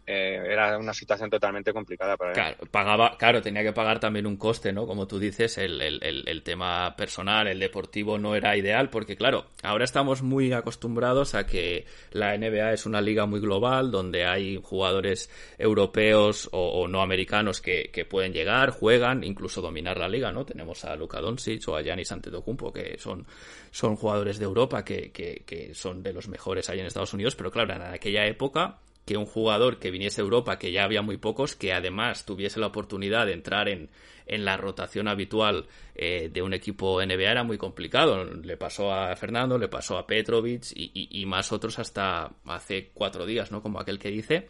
eh, era una situación totalmente complicada para él. Claro, pagaba, claro, tenía que pagar también un coste, ¿no? Como tú dices, el, el, tema personal, el deportivo no era ideal, porque claro, ahora estamos muy acostumbrados a que la NBA es una liga muy global, donde hay jugadores europeos o, no americanos que, que, pueden llegar, juegan, incluso dominar la liga, ¿no? Tenemos a Luka Doncic o a Giannis Antetokounmpo, que son, son jugadores de Europa que, que, que son de los mejores ahí en Estados Unidos, pero claro, en aquella época que un jugador que viniese a Europa, que ya había muy pocos, que además tuviese la oportunidad de entrar en, en la rotación habitual eh, de un equipo NBA era muy complicado. Le pasó a Fernando, le pasó a Petrovic y, más otros hasta hace cuatro días, ¿no? Como aquel que dice.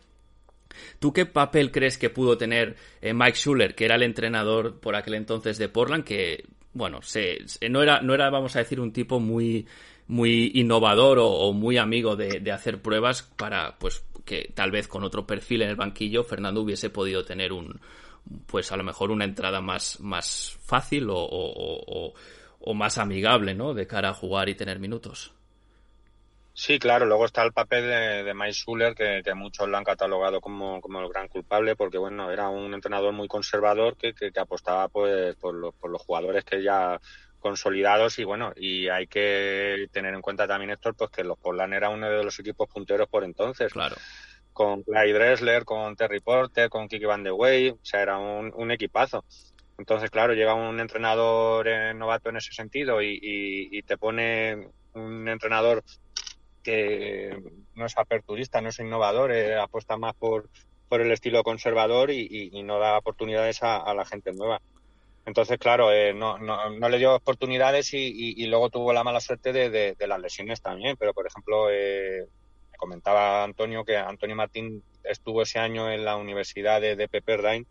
¿Tú qué papel crees que pudo tener eh, Mike Schuller, que era el entrenador por aquel entonces de Portland, que, bueno, no, era, no era, vamos a decir, un tipo muy, muy innovador o, muy amigo de, de, hacer pruebas para, pues, que tal vez con otro perfil en el banquillo Fernando hubiese podido tener un pues a lo mejor una entrada más, más fácil o, o, o, más amigable, ¿no? De cara a jugar y tener minutos. Sí, claro. Luego está el papel de, de Mike Schuller, que, que, muchos lo han catalogado como, como el gran culpable, porque bueno, era un entrenador muy conservador que, que, apostaba pues, por, los, por los jugadores que ya consolidados y bueno, y hay que tener en cuenta también, Héctor, pues que los Portland era uno de los equipos punteros por entonces. Claro. Con Clyde Dressler, con Terry Porter, con Kiki Van de Wey, o sea, era un, equipazo. Entonces, claro, llega un entrenador eh, novato en ese sentido y, y, te pone un entrenador que no es aperturista, no es innovador, eh, apuesta más por, por el estilo conservador y, y no da oportunidades a, a, la gente nueva. Entonces, claro, eh, no, no, no, le dio oportunidades y, y, luego tuvo la mala suerte de, de, las lesiones también. Pero, por ejemplo, eh, me comentaba Antonio que Antonio Martín estuvo ese año en la Universidad de, de Pepperdine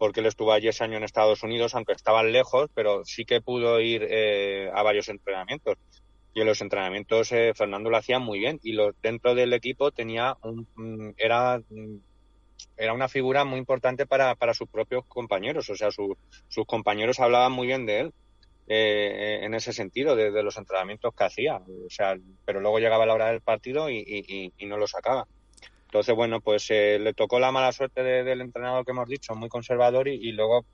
porque él estuvo allí ese año en Estados Unidos, aunque estaban lejos, pero sí que pudo ir eh, a varios entrenamientos. Y en los entrenamientos eh, Fernando lo hacía muy bien y lo, dentro del equipo tenía un, era era una figura muy importante para, para sus propios compañeros, o sea, sus compañeros hablaban muy bien de él. Eh, en ese sentido, de, los entrenamientos que hacía, o sea, pero luego llegaba la hora del partido y, no lo sacaba. Entonces, bueno, pues eh, le tocó la mala suerte del entrenador que hemos dicho, muy conservador, y, luego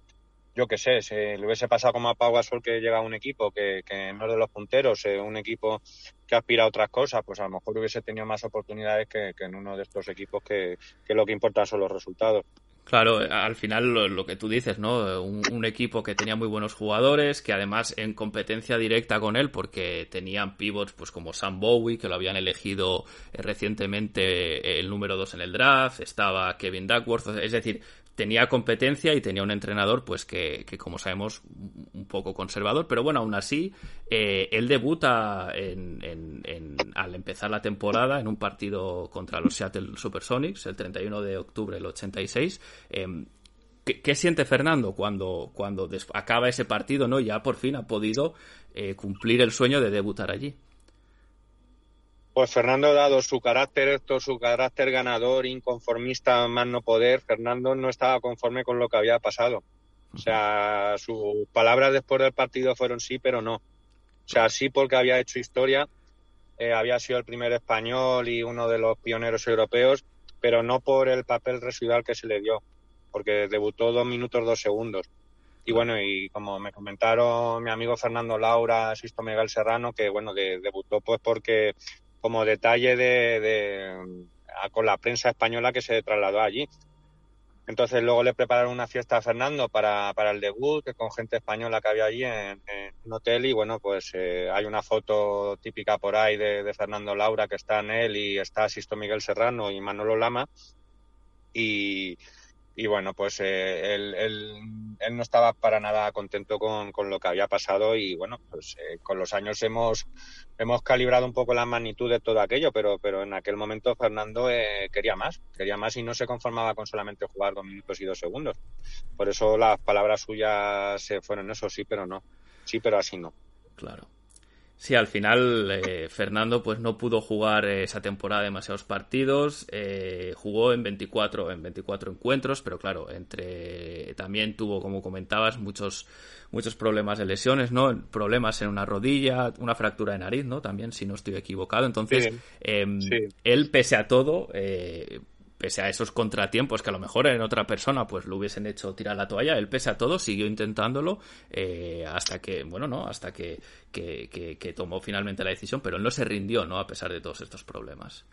yo qué sé, si le hubiese pasado como a Pau Gasol que llega a un equipo que, que no es de los punteros, eh, un equipo que aspira a otras cosas, pues a lo mejor hubiese tenido más oportunidades que, que en uno de estos equipos que, que lo que importa son los resultados. Claro, al final lo, que tú dices, ¿no? Un, un, equipo que tenía muy buenos jugadores, que además en competencia directa con él, porque tenían pivots pues como Sam Bowie, que lo habían elegido eh, recientemente el número 2 en el draft, estaba Kevin Duckworth, es decir, tenía competencia y tenía un entrenador, pues que, que como sabemos, un poco conservador, pero bueno, aún así, eh, él debuta en, en, en, al empezar la temporada en un partido contra los Seattle Supersonics, el 31 de octubre del 86. Eh, ¿qué, ¿qué, siente Fernando cuando, cuando acaba ese partido, no? Ya por fin ha podido eh, cumplir el sueño de debutar allí. Pues Fernando, dado su carácter, esto, su carácter ganador, inconformista, más no poder, Fernando no estaba conforme con lo que había pasado. O sea, sus palabras después del partido fueron sí, pero no. O sea, sí porque había hecho historia, eh, había sido el primer español y uno de los pioneros europeos, pero no por el papel residual que se le dio, porque debutó dos minutos dos segundos. Y bueno, y como me comentaron mi amigo Fernando Laura, Sisto Miguel Serrano, que bueno, de, debutó pues porque como detalle de, con la prensa española que se trasladó allí. Entonces luego le prepararon una fiesta a Fernando para, para el debut, que con gente española que había allí en, un hotel y bueno, pues eh, hay una foto típica por ahí de, de, Fernando Laura que está en él y está Sisto Miguel Serrano y Manolo Lama y, y bueno, pues eh, él, él, él, no estaba para nada contento con, con, lo que había pasado y bueno, pues eh, con los años hemos, hemos calibrado un poco la magnitud de todo aquello, pero, pero en aquel momento Fernando eh, quería más, quería más y no se conformaba con solamente jugar dos minutos y dos segundos. Por eso las palabras suyas se fueron eso, sí, pero no. Sí, pero así no. Claro. Sí, al final eh, Fernando pues no pudo jugar esa temporada demasiados partidos, eh, jugó en 24 en 24 encuentros, pero claro, entre también tuvo como comentabas muchos muchos problemas de lesiones, ¿no? Problemas en una rodilla, una fractura de nariz, ¿no? También si no estoy equivocado, entonces sí, eh, sí. él pese a todo eh, pese a esos contratiempos que a lo mejor en otra persona pues lo hubiesen hecho tirar la toalla, él pese a todo siguió intentándolo eh, hasta que, bueno, no, hasta que, que, que, tomó finalmente la decisión, pero él no se rindió, ¿no? A pesar de todos estos problemas.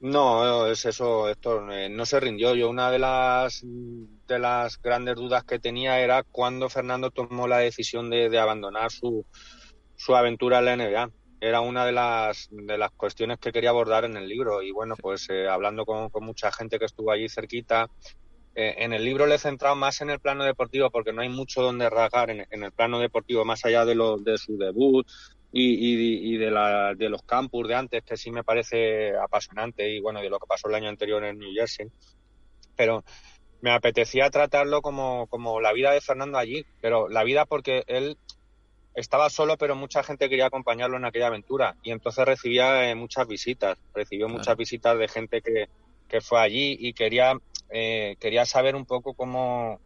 No, es eso, Héctor, eh, no se rindió. Yo una de las de las grandes dudas que tenía era cuando Fernando tomó la decisión de, de abandonar su, su aventura en la NBA era una de las, de las cuestiones que quería abordar en el libro. Y bueno, pues eh, hablando con, con, mucha gente que estuvo allí cerquita, eh, en el libro le he centrado más en el plano deportivo porque no hay mucho donde rasgar en, en el plano deportivo, más allá de, lo, de su debut y, y, y de, la, de los campus de antes, que sí me parece apasionante, y bueno, de lo que pasó el año anterior en New Jersey. Pero me apetecía tratarlo como, como la vida de Fernando allí, pero la vida porque él estaba solo, pero mucha gente quería acompañarlo en aquella aventura y entonces recibía eh, muchas visitas, recibió claro. muchas visitas de gente que, que fue allí y quería, eh, quería saber un poco cómo,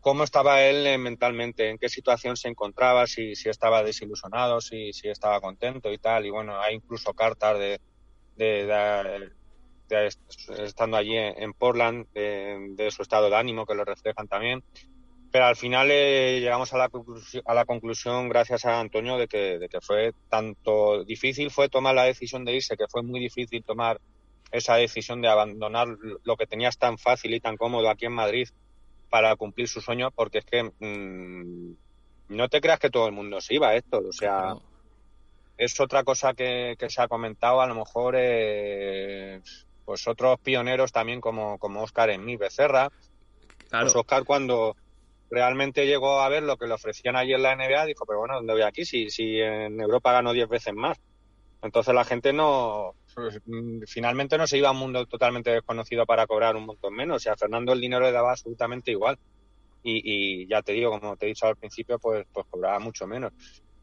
cómo estaba él eh, mentalmente, en qué situación se encontraba, si, si estaba desilusionado, si, si estaba contento y tal. Y bueno, hay incluso cartas de, de, de, de estando allí en Portland, de, su estado de ánimo que lo reflejan también pero al final eh, llegamos a la, a la, conclusión, gracias a Antonio, de que, de que fue tanto difícil fue tomar la decisión de irse, que fue muy difícil tomar esa decisión de abandonar lo que tenías tan fácil y tan cómodo aquí en Madrid para cumplir su sueño, porque es que mmm, no te creas que todo el mundo se iba a esto, o sea, no. es otra cosa que, que, se ha comentado, a lo mejor eh, pues otros pioneros también como, como Oscar en mi Becerra, claro. pues Oscar cuando realmente llegó a ver lo que le ofrecían allí en la NBA, dijo, pero bueno, ¿dónde voy aquí? Si, si en Europa ganó 10 veces más. Entonces la gente no, pues, finalmente no se iba a un mundo totalmente desconocido para cobrar un montón menos. O sea, a Fernando el dinero le daba absolutamente igual. Y, y ya te digo, como te he dicho al principio, pues, pues cobraba mucho menos.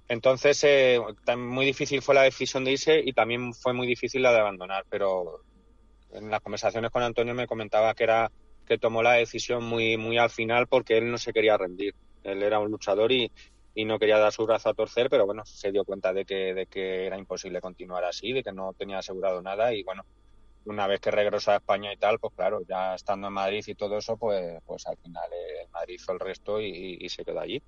Entonces, eh, muy difícil fue la decisión de irse y también fue muy difícil la de abandonar. Pero en las conversaciones con Antonio me comentaba que era que tomó la decisión muy, muy al final porque él no se quería rendir. Él era un luchador y, y no quería dar su brazo a torcer, pero bueno, se dio cuenta de que, de que era imposible continuar así, de que no tenía asegurado nada y bueno, una vez que regresó a España y tal, pues claro, ya estando en Madrid y todo eso, pues, pues al final el Madrid hizo el resto y se quedó allí.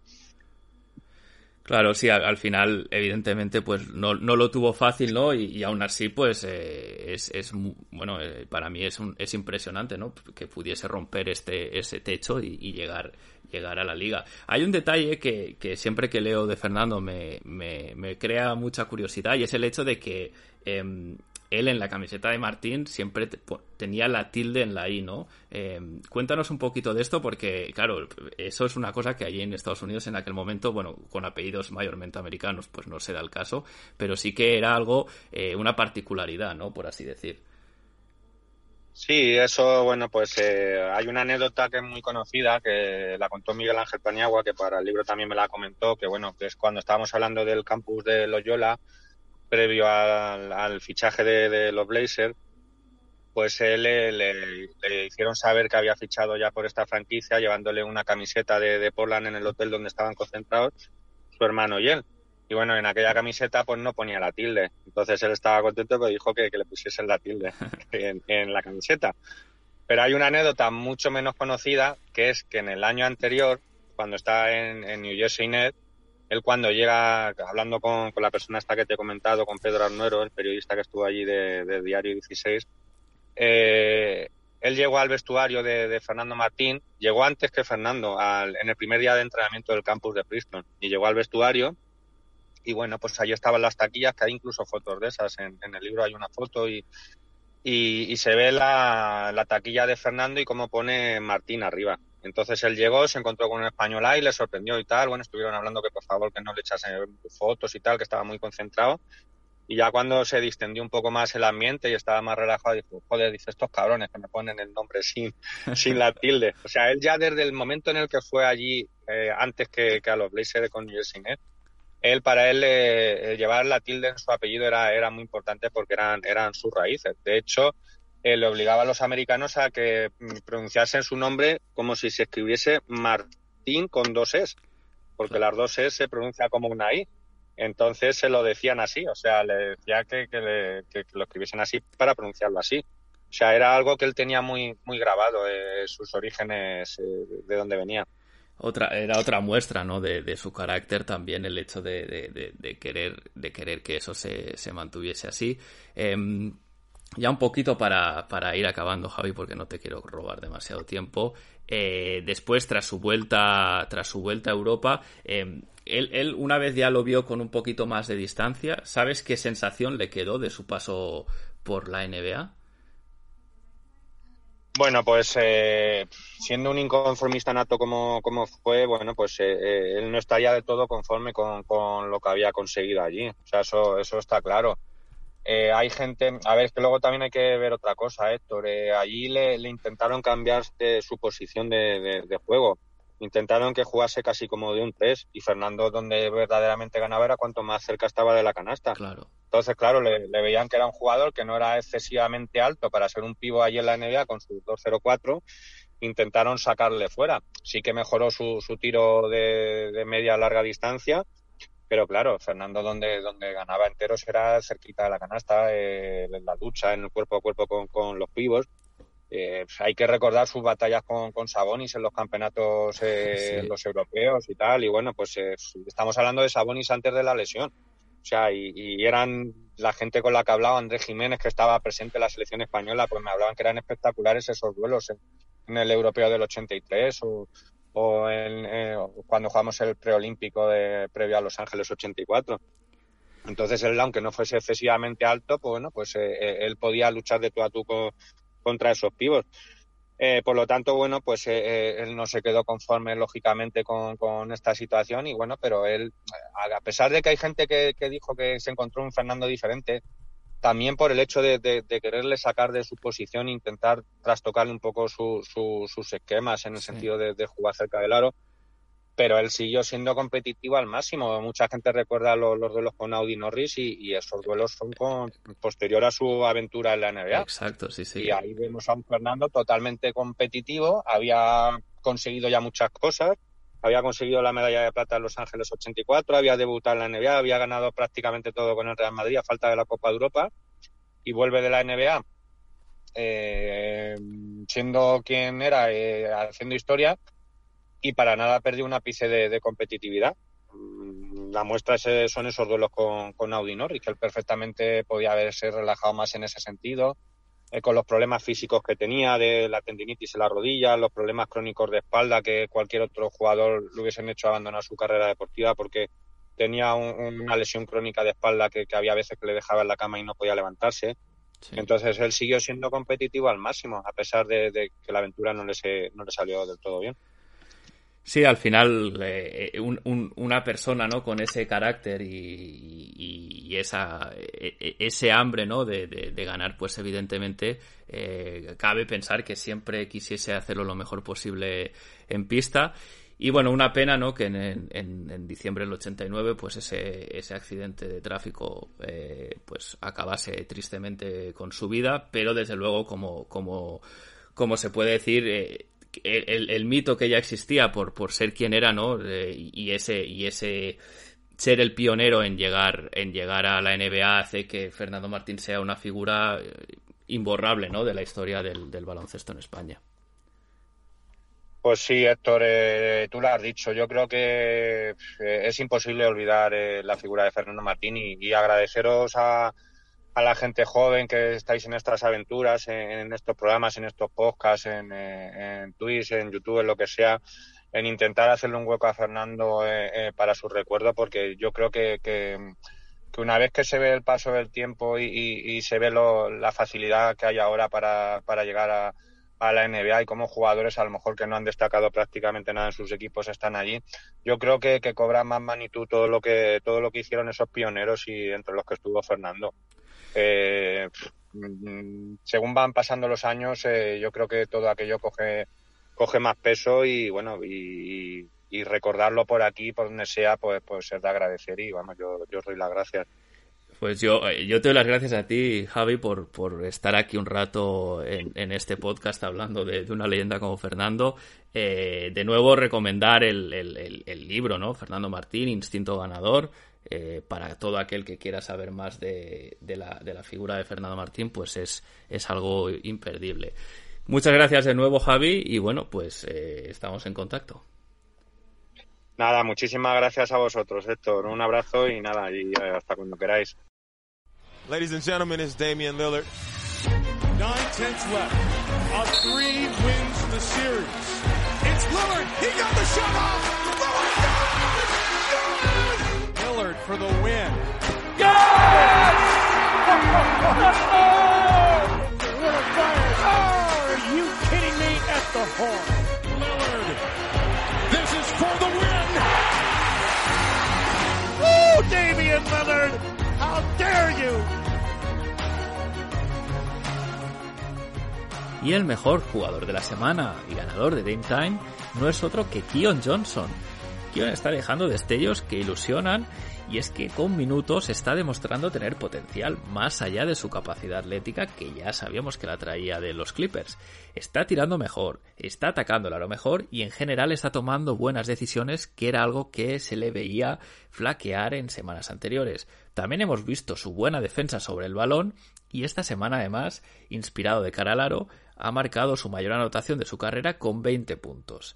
Claro, sí, al, final, evidentemente, pues no, no, lo tuvo fácil, ¿no? Y, aún así, pues eh, es, es, bueno, eh, para mí es, un, es impresionante, ¿no? Que pudiese romper este, ese techo y, llegar, llegar a la liga. Hay un detalle que, que siempre que leo de Fernando me, me, me, crea mucha curiosidad y es el hecho de que eh, él en la camiseta de Martín siempre tenía la tilde en la I, ¿no? Eh, cuéntanos un poquito de esto porque, claro, eso es una cosa que allí en Estados Unidos en aquel momento, bueno, con apellidos mayormente americanos, pues no se da el caso, pero sí que era algo, eh, una particularidad, ¿no? Por así decir. Sí, eso, bueno, pues eh, hay una anécdota que es muy conocida, que la contó Miguel Ángel Paniagua, que para el libro también me la comentó, que bueno, que es cuando estábamos hablando del campus de Loyola, previo al, fichaje de, los Blazers, pues él le, hicieron saber que había fichado ya por esta franquicia, llevándole una camiseta de, de Portland en el hotel donde estaban concentrados su hermano y él. Y bueno, en aquella camiseta pues no ponía la tilde. Entonces él estaba contento que dijo que, le pusiesen la tilde (laughs) en, la camiseta. Pero hay una anécdota mucho menos conocida, que es que en el año anterior, cuando estaba en, en New Jersey Net, él cuando llega, hablando con, la persona esta que te he comentado, con Pedro Arnuero, el periodista que estuvo allí de, Diario 16, eh, él llegó al vestuario de, Fernando Martín, llegó antes que Fernando, en el primer día de entrenamiento del campus de Princeton, y llegó al vestuario, y bueno, pues ahí estaban las taquillas, que hay incluso fotos de esas, en, el libro hay una foto, y, y, se ve la, la taquilla de Fernando y cómo pone Martín arriba. Entonces él llegó, se encontró con un español ahí, le sorprendió y tal. Bueno, estuvieron hablando que por favor que no le echasen fotos y tal, que estaba muy concentrado. Y ya cuando se distendió un poco más el ambiente y estaba más relajado, dijo, joder, dice, estos cabrones que me ponen el nombre sin, (laughs) sin la tilde. O sea, él ya desde el momento en el que fue allí, eh, antes que, a los Blazers con Jersey él para él eh, llevar la tilde en su apellido era, era muy importante porque eran, eran sus raíces. De hecho, eh, le obligaba a los americanos a que mm, pronunciasen su nombre como si se escribiese Martín con dos es, porque las dos es se pronuncia como una I. Entonces se lo decían así, o sea, le decía que, lo escribiesen así para pronunciarlo así. O sea, era algo que él tenía muy, muy grabado, eh, sus orígenes, eh, de dónde venía. Otra, era otra muestra ¿no? de, su carácter también el hecho de, querer, de querer que eso se, se mantuviese así. Em, ya un poquito para, para, ir acabando, Javi, porque no te quiero robar demasiado tiempo. Eh, después, tras su vuelta, tras su vuelta a Europa, eh, él, él, una vez ya lo vio con un poquito más de distancia. ¿Sabes qué sensación le quedó de su paso por la NBA? Bueno, pues eh, siendo un inconformista nato como, como fue, bueno, pues él no estaría del todo conforme con, con, lo que había conseguido allí. O sea, eso, eso está claro. Eh, hay gente, a ver, es que luego también hay que ver otra cosa, Héctor. Eh, allí le, intentaron cambiar su posición de, juego. Intentaron que jugase casi como de un 3 y Fernando donde verdaderamente ganaba era cuanto más cerca estaba de la canasta. Claro. Entonces, claro, le, veían que era un jugador que no era excesivamente alto para ser un pivo allí en la NBA con su 2-0-4. Intentaron sacarle fuera. Sí que mejoró su, su tiro de, de media larga distancia, pero claro, Fernando donde, donde ganaba enteros era cerquita de la canasta, eh, en la ducha, en el cuerpo a cuerpo con, con los pibos. Eh, pues hay que recordar sus batallas con, con Sabonis en los campeonatos eh, los europeos y tal. Y bueno, pues eh, estamos hablando de Sabonis antes de la lesión. O sea, y, eran la gente con la que hablaba, Andrés Jiménez, que estaba presente en la selección española, pues me hablaban que eran espectaculares esos duelos en, en el europeo del 83 o, o en, eh, cuando jugamos el preolímpico de, previo a Los Ángeles 84. Entonces él, aunque no fuese excesivamente alto, pues bueno, pues eh, eh, él podía luchar de tú a tú contra esos pibos. por lo tanto, bueno, pues él no se quedó conforme lógicamente con, con, esta situación y bueno, pero él, a pesar de que hay gente que, que dijo que se encontró un Fernando diferente, también por el hecho de, quererle sacar de su posición e intentar trastocarle un poco sus esquemas en el sentido de, jugar cerca del aro. Pero él siguió siendo competitivo al máximo. Mucha gente recuerda los, duelos con Audi Norris y, esos duelos son con, posterior a su aventura en la NBA. Exacto, sí, sí. Y ahí vemos a un Fernando totalmente competitivo. Había conseguido ya muchas cosas había conseguido la medalla de plata en Los Ángeles 84, había debutado en la NBA, había ganado prácticamente todo con el Real Madrid a falta de la Copa de Europa y vuelve de la NBA eh, siendo quien era, eh, haciendo historia, y para nada perdió una ápice de, competitividad. Mm, la muestra son esos duelos con, con Audi Norris, que él perfectamente podía haberse relajado más en ese sentido, eh, con los problemas físicos que tenía de la tendinitis en la rodilla, los problemas crónicos de espalda que cualquier otro jugador le hubiesen hecho abandonar su carrera deportiva porque tenía una lesión crónica de espalda que, había veces que le dejaba en la cama y no podía levantarse. Entonces él siguió siendo competitivo al máximo, a pesar de, de que la aventura no le, se, no le salió del todo bien. Sí, al final eh, una persona ¿no? con ese carácter y, esa, e, e, ese hambre ¿no? de, ganar, pues evidentemente eh, cabe pensar que siempre quisiese hacerlo lo mejor posible en pista. Y bueno, una pena ¿no? que en, diciembre del 89 pues ese, ese accidente de tráfico eh, pues acabase tristemente con su vida, pero desde luego como, como, como se puede decir el, mito que ya existía por, ser quien era, ¿no? Eh, y ese, y ese ser el pionero en llegar, en llegar a la NBA hace que Fernando Martín sea una figura eh, imborrable, ¿no? De la historia del, baloncesto en España. Pues sí, Héctor, eh, tú lo has dicho. Yo creo que es imposible olvidar la figura de Fernando Martín y agradeceros a, a la gente joven que estáis en estas aventuras, en, estos programas, en estos podcasts, en, eh, en, Twitch, en YouTube, en lo que sea, en intentar hacerle un hueco a Fernando eh, eh, para su recuerdo, porque yo creo que, que, una vez que se ve el paso del tiempo y, se ve la facilidad que hay ahora para, para llegar a, a la NBA y como jugadores a lo mejor que no han destacado prácticamente nada en sus equipos están allí. Yo creo que, que cobra más magnitud todo lo que todo lo que hicieron esos pioneros y entre los que estuvo Fernando eh, según van pasando los años, eh, yo creo que todo aquello coge, coge más peso y bueno, y, recordarlo por aquí, por donde sea, pues, pues ser de agradecer y vamos, yo, yo os doy las gracias. Pues yo, eh, yo te doy las gracias a ti, Javi, por, por estar aquí un rato en, este podcast hablando de, una leyenda como Fernando. Eh, de nuevo, recomendar el, el, el, libro, ¿no? Fernando Martín, Instinto Ganador. Eh, para todo aquel que quiera saber más de, la, de, la, figura de Fernando Martín, pues es, es, algo imperdible. Muchas gracias de nuevo, Javi, y bueno, pues eh, estamos en contacto. Nada, muchísimas gracias a vosotros, Héctor. Un abrazo y nada, y eh, hasta cuando queráis. Ladies and gentlemen, it's Damian Lillard. Nine tenths left. A three wins the series. It's Lillard. He got the shot off. For the win. This is for the win. Y el mejor jugador de la semana y ganador de Dame Time no es otro que Keon Johnson está dejando destellos que ilusionan y es que con minutos está demostrando tener potencial más allá de su capacidad atlética que ya sabíamos que la traía de los Clippers. Está tirando mejor, está atacando a lo mejor y en general está tomando buenas decisiones que era algo que se le veía flaquear en semanas anteriores. También hemos visto su buena defensa sobre el balón y esta semana además, inspirado de cara al aro, ha marcado su mayor anotación de su carrera con 20 puntos.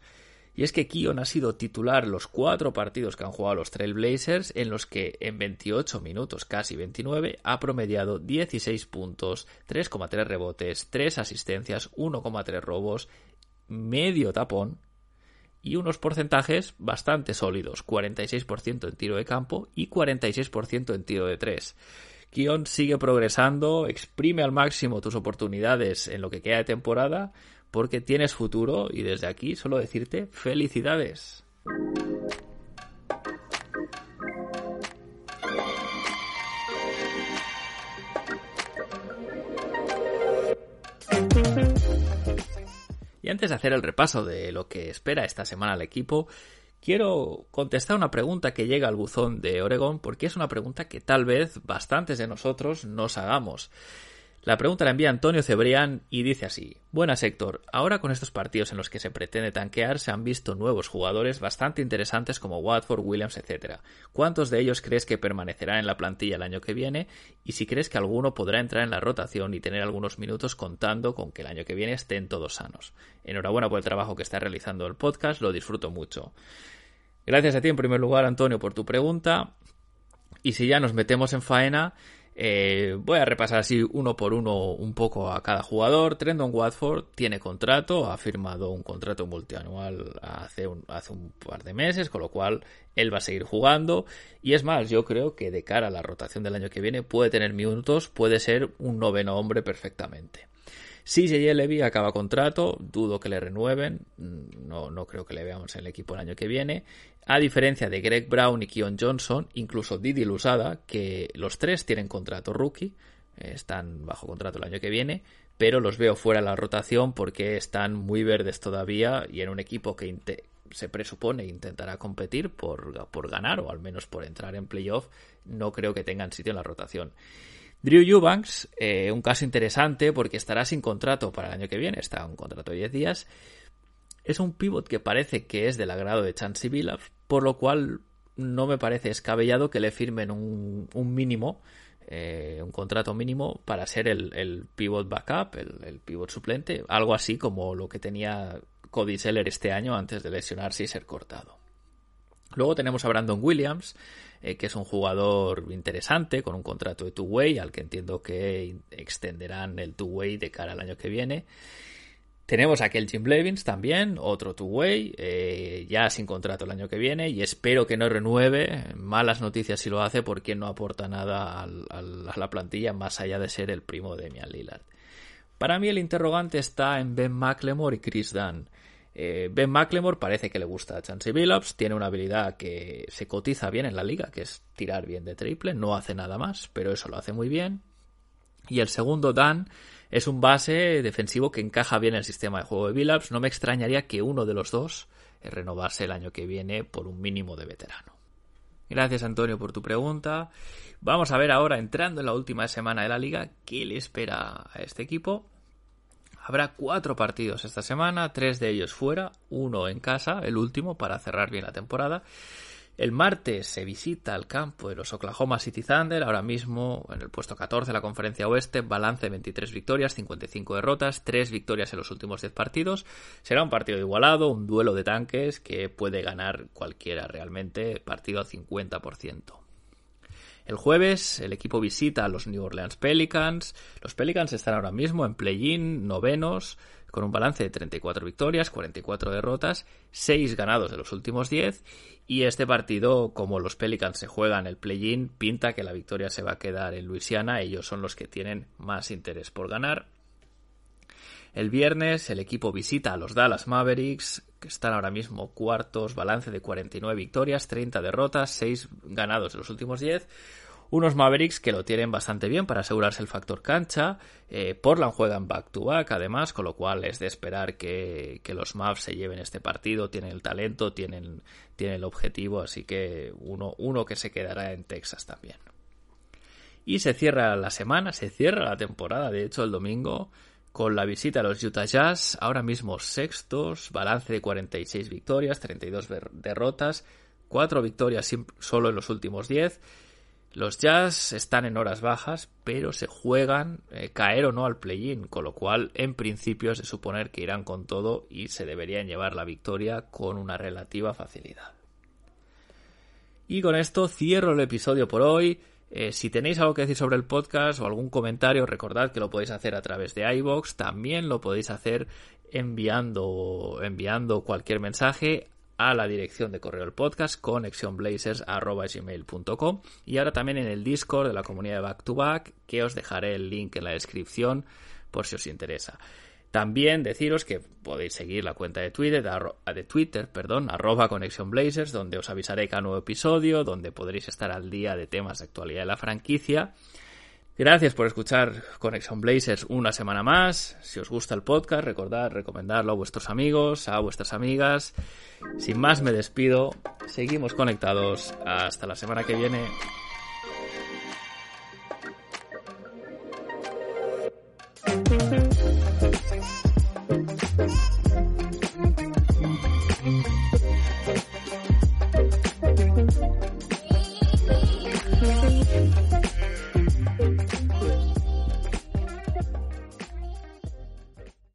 Y es que Kion ha sido titular los cuatro partidos que han jugado los Trailblazers, en los que en 28 minutos, casi 29, ha promediado 16 puntos, 3,3 rebotes, 3 asistencias, 1,3 robos, medio tapón y unos porcentajes bastante sólidos, 46% en tiro de campo y 46% en tiro de 3. Kion sigue progresando, exprime al máximo tus oportunidades en lo que queda de temporada porque tienes futuro y desde aquí solo decirte felicidades. Y antes de hacer el repaso de lo que espera esta semana al equipo, quiero contestar una pregunta que llega al buzón de Oregon porque es una pregunta que tal vez bastantes de nosotros nos hagamos. La pregunta la envía Antonio Cebrián y dice así: Buenas Héctor, ahora con estos partidos en los que se pretende tanquear se han visto nuevos jugadores bastante interesantes como Watford, Williams, etc. ¿Cuántos de ellos crees que permanecerán en la plantilla el año que viene? Y si crees que alguno podrá entrar en la rotación y tener algunos minutos contando con que el año que viene estén todos sanos. Enhorabuena por el trabajo que está realizando el podcast, lo disfruto mucho. Gracias a ti en primer lugar, Antonio, por tu pregunta. Y si ya nos metemos en faena, eh, voy a repasar así uno por uno un poco a cada jugador. Trendon Watford tiene contrato, ha firmado un contrato multianual hace un, hace un par de meses, con lo cual él va a seguir jugando. Y es más, yo creo que de cara a la rotación del año que viene puede tener minutos, puede ser un noveno hombre perfectamente. Si J.J. Levy acaba contrato, dudo que le renueven, no, no creo que le veamos en el equipo el año que viene. A diferencia de Greg Brown y Keon Johnson, incluso Didi Lusada, que los tres tienen contrato rookie, eh, están bajo contrato el año que viene, pero los veo fuera de la rotación porque están muy verdes todavía y en un equipo que se presupone intentará competir por, por ganar o al menos por entrar en playoff, no creo que tengan sitio en la rotación. Drew Eubanks, eh, un caso interesante porque estará sin contrato para el año que viene, está un contrato de 10 días. Es un pivot que parece que es del agrado de Chansey Billups, por lo cual no me parece escabellado que le firmen un, mínimo, eh, un contrato mínimo para ser el, pivot backup, el, el, pivot suplente, algo así como lo que tenía Cody Seller este año antes de lesionarse y ser cortado. Luego tenemos a Brandon Williams, eh, que es un jugador interesante con un contrato de two-way al que entiendo que extenderán el two-way de cara al año que viene. Tenemos a aquel Jim Blevins también, otro two-way, eh, ya sin contrato el año que viene y espero que no renueve. Malas noticias si lo hace porque no aporta nada a la plantilla más allá de ser el primo de Damian Lillard. Para mí el interrogante está en Ben McLemore y Chris Dunn. Eh, ben McLemore parece que le gusta a Chansey Billups, tiene una habilidad que se cotiza bien en la liga, que es tirar bien de triple, no hace nada más, pero eso lo hace muy bien. Y el segundo, Dan, es un base defensivo que encaja bien en el sistema de juego de Billups. No me extrañaría que uno de los dos renovase el año que viene por un mínimo de veterano. Gracias Antonio por tu pregunta. Vamos a ver ahora, entrando en la última semana de la liga, qué le espera a este equipo. Habrá cuatro partidos esta semana, tres de ellos fuera, uno en casa, el último para cerrar bien la temporada. El martes se visita el campo de los Oklahoma City Thunder, ahora mismo en el puesto 14 de la conferencia oeste, balance de 23 victorias, 55 derrotas, 3 victorias en los últimos 10 partidos. Será un partido igualado, un duelo de tanques que puede ganar cualquiera realmente, partido al 50%. El jueves el equipo visita a los New Orleans Pelicans. Los Pelicans están ahora mismo en play-in, novenos, con un balance de 34 victorias, 44 derrotas, 6 ganados de los últimos 10. Y este partido, como los Pelicans se juegan el play-in, pinta que la victoria se va a quedar en Luisiana. Ellos son los que tienen más interés por ganar. El viernes el equipo visita a los Dallas Mavericks, que están ahora mismo cuartos, balance de 49 victorias, 30 derrotas, 6 ganados de los últimos 10. Unos Mavericks que lo tienen bastante bien para asegurarse el factor cancha. Eh, Portland juegan back-to-back además, con lo cual es de esperar que, los Mavs se lleven este partido. Tienen el talento, tienen, tienen el objetivo, así que uno, uno que se quedará en Texas también. Y se cierra la semana, se cierra la temporada, de hecho el domingo, con la visita a los Utah Jazz, ahora mismo sextos, balance de 46 victorias, 32 derrotas, 4 victorias solo en los últimos 10 los Jazz están en horas bajas, pero se juegan eh, caer o no al play-in, con lo cual en principio es de suponer que irán con todo y se deberían llevar la victoria con una relativa facilidad. Y con esto cierro el episodio por hoy. Eh, si tenéis algo que decir sobre el podcast o algún comentario, recordad que lo podéis hacer a través de iBox. También lo podéis hacer enviando, enviando cualquier mensaje a la dirección de correo del podcast conexionblazers.com y ahora también en el Discord de la comunidad de Back to Back que os dejaré el link en la descripción por si os interesa. También deciros que podéis seguir la cuenta de Twitter, de, Twitter, perdón, arroba donde os avisaré cada nuevo episodio, donde podréis estar al día de temas de actualidad de la franquicia. Gracias por escuchar Conexión Blazers una semana más. Si os gusta el podcast, recordad recomendarlo a vuestros amigos, a vuestras amigas. Sin más me despido. Seguimos conectados. Hasta la semana que viene.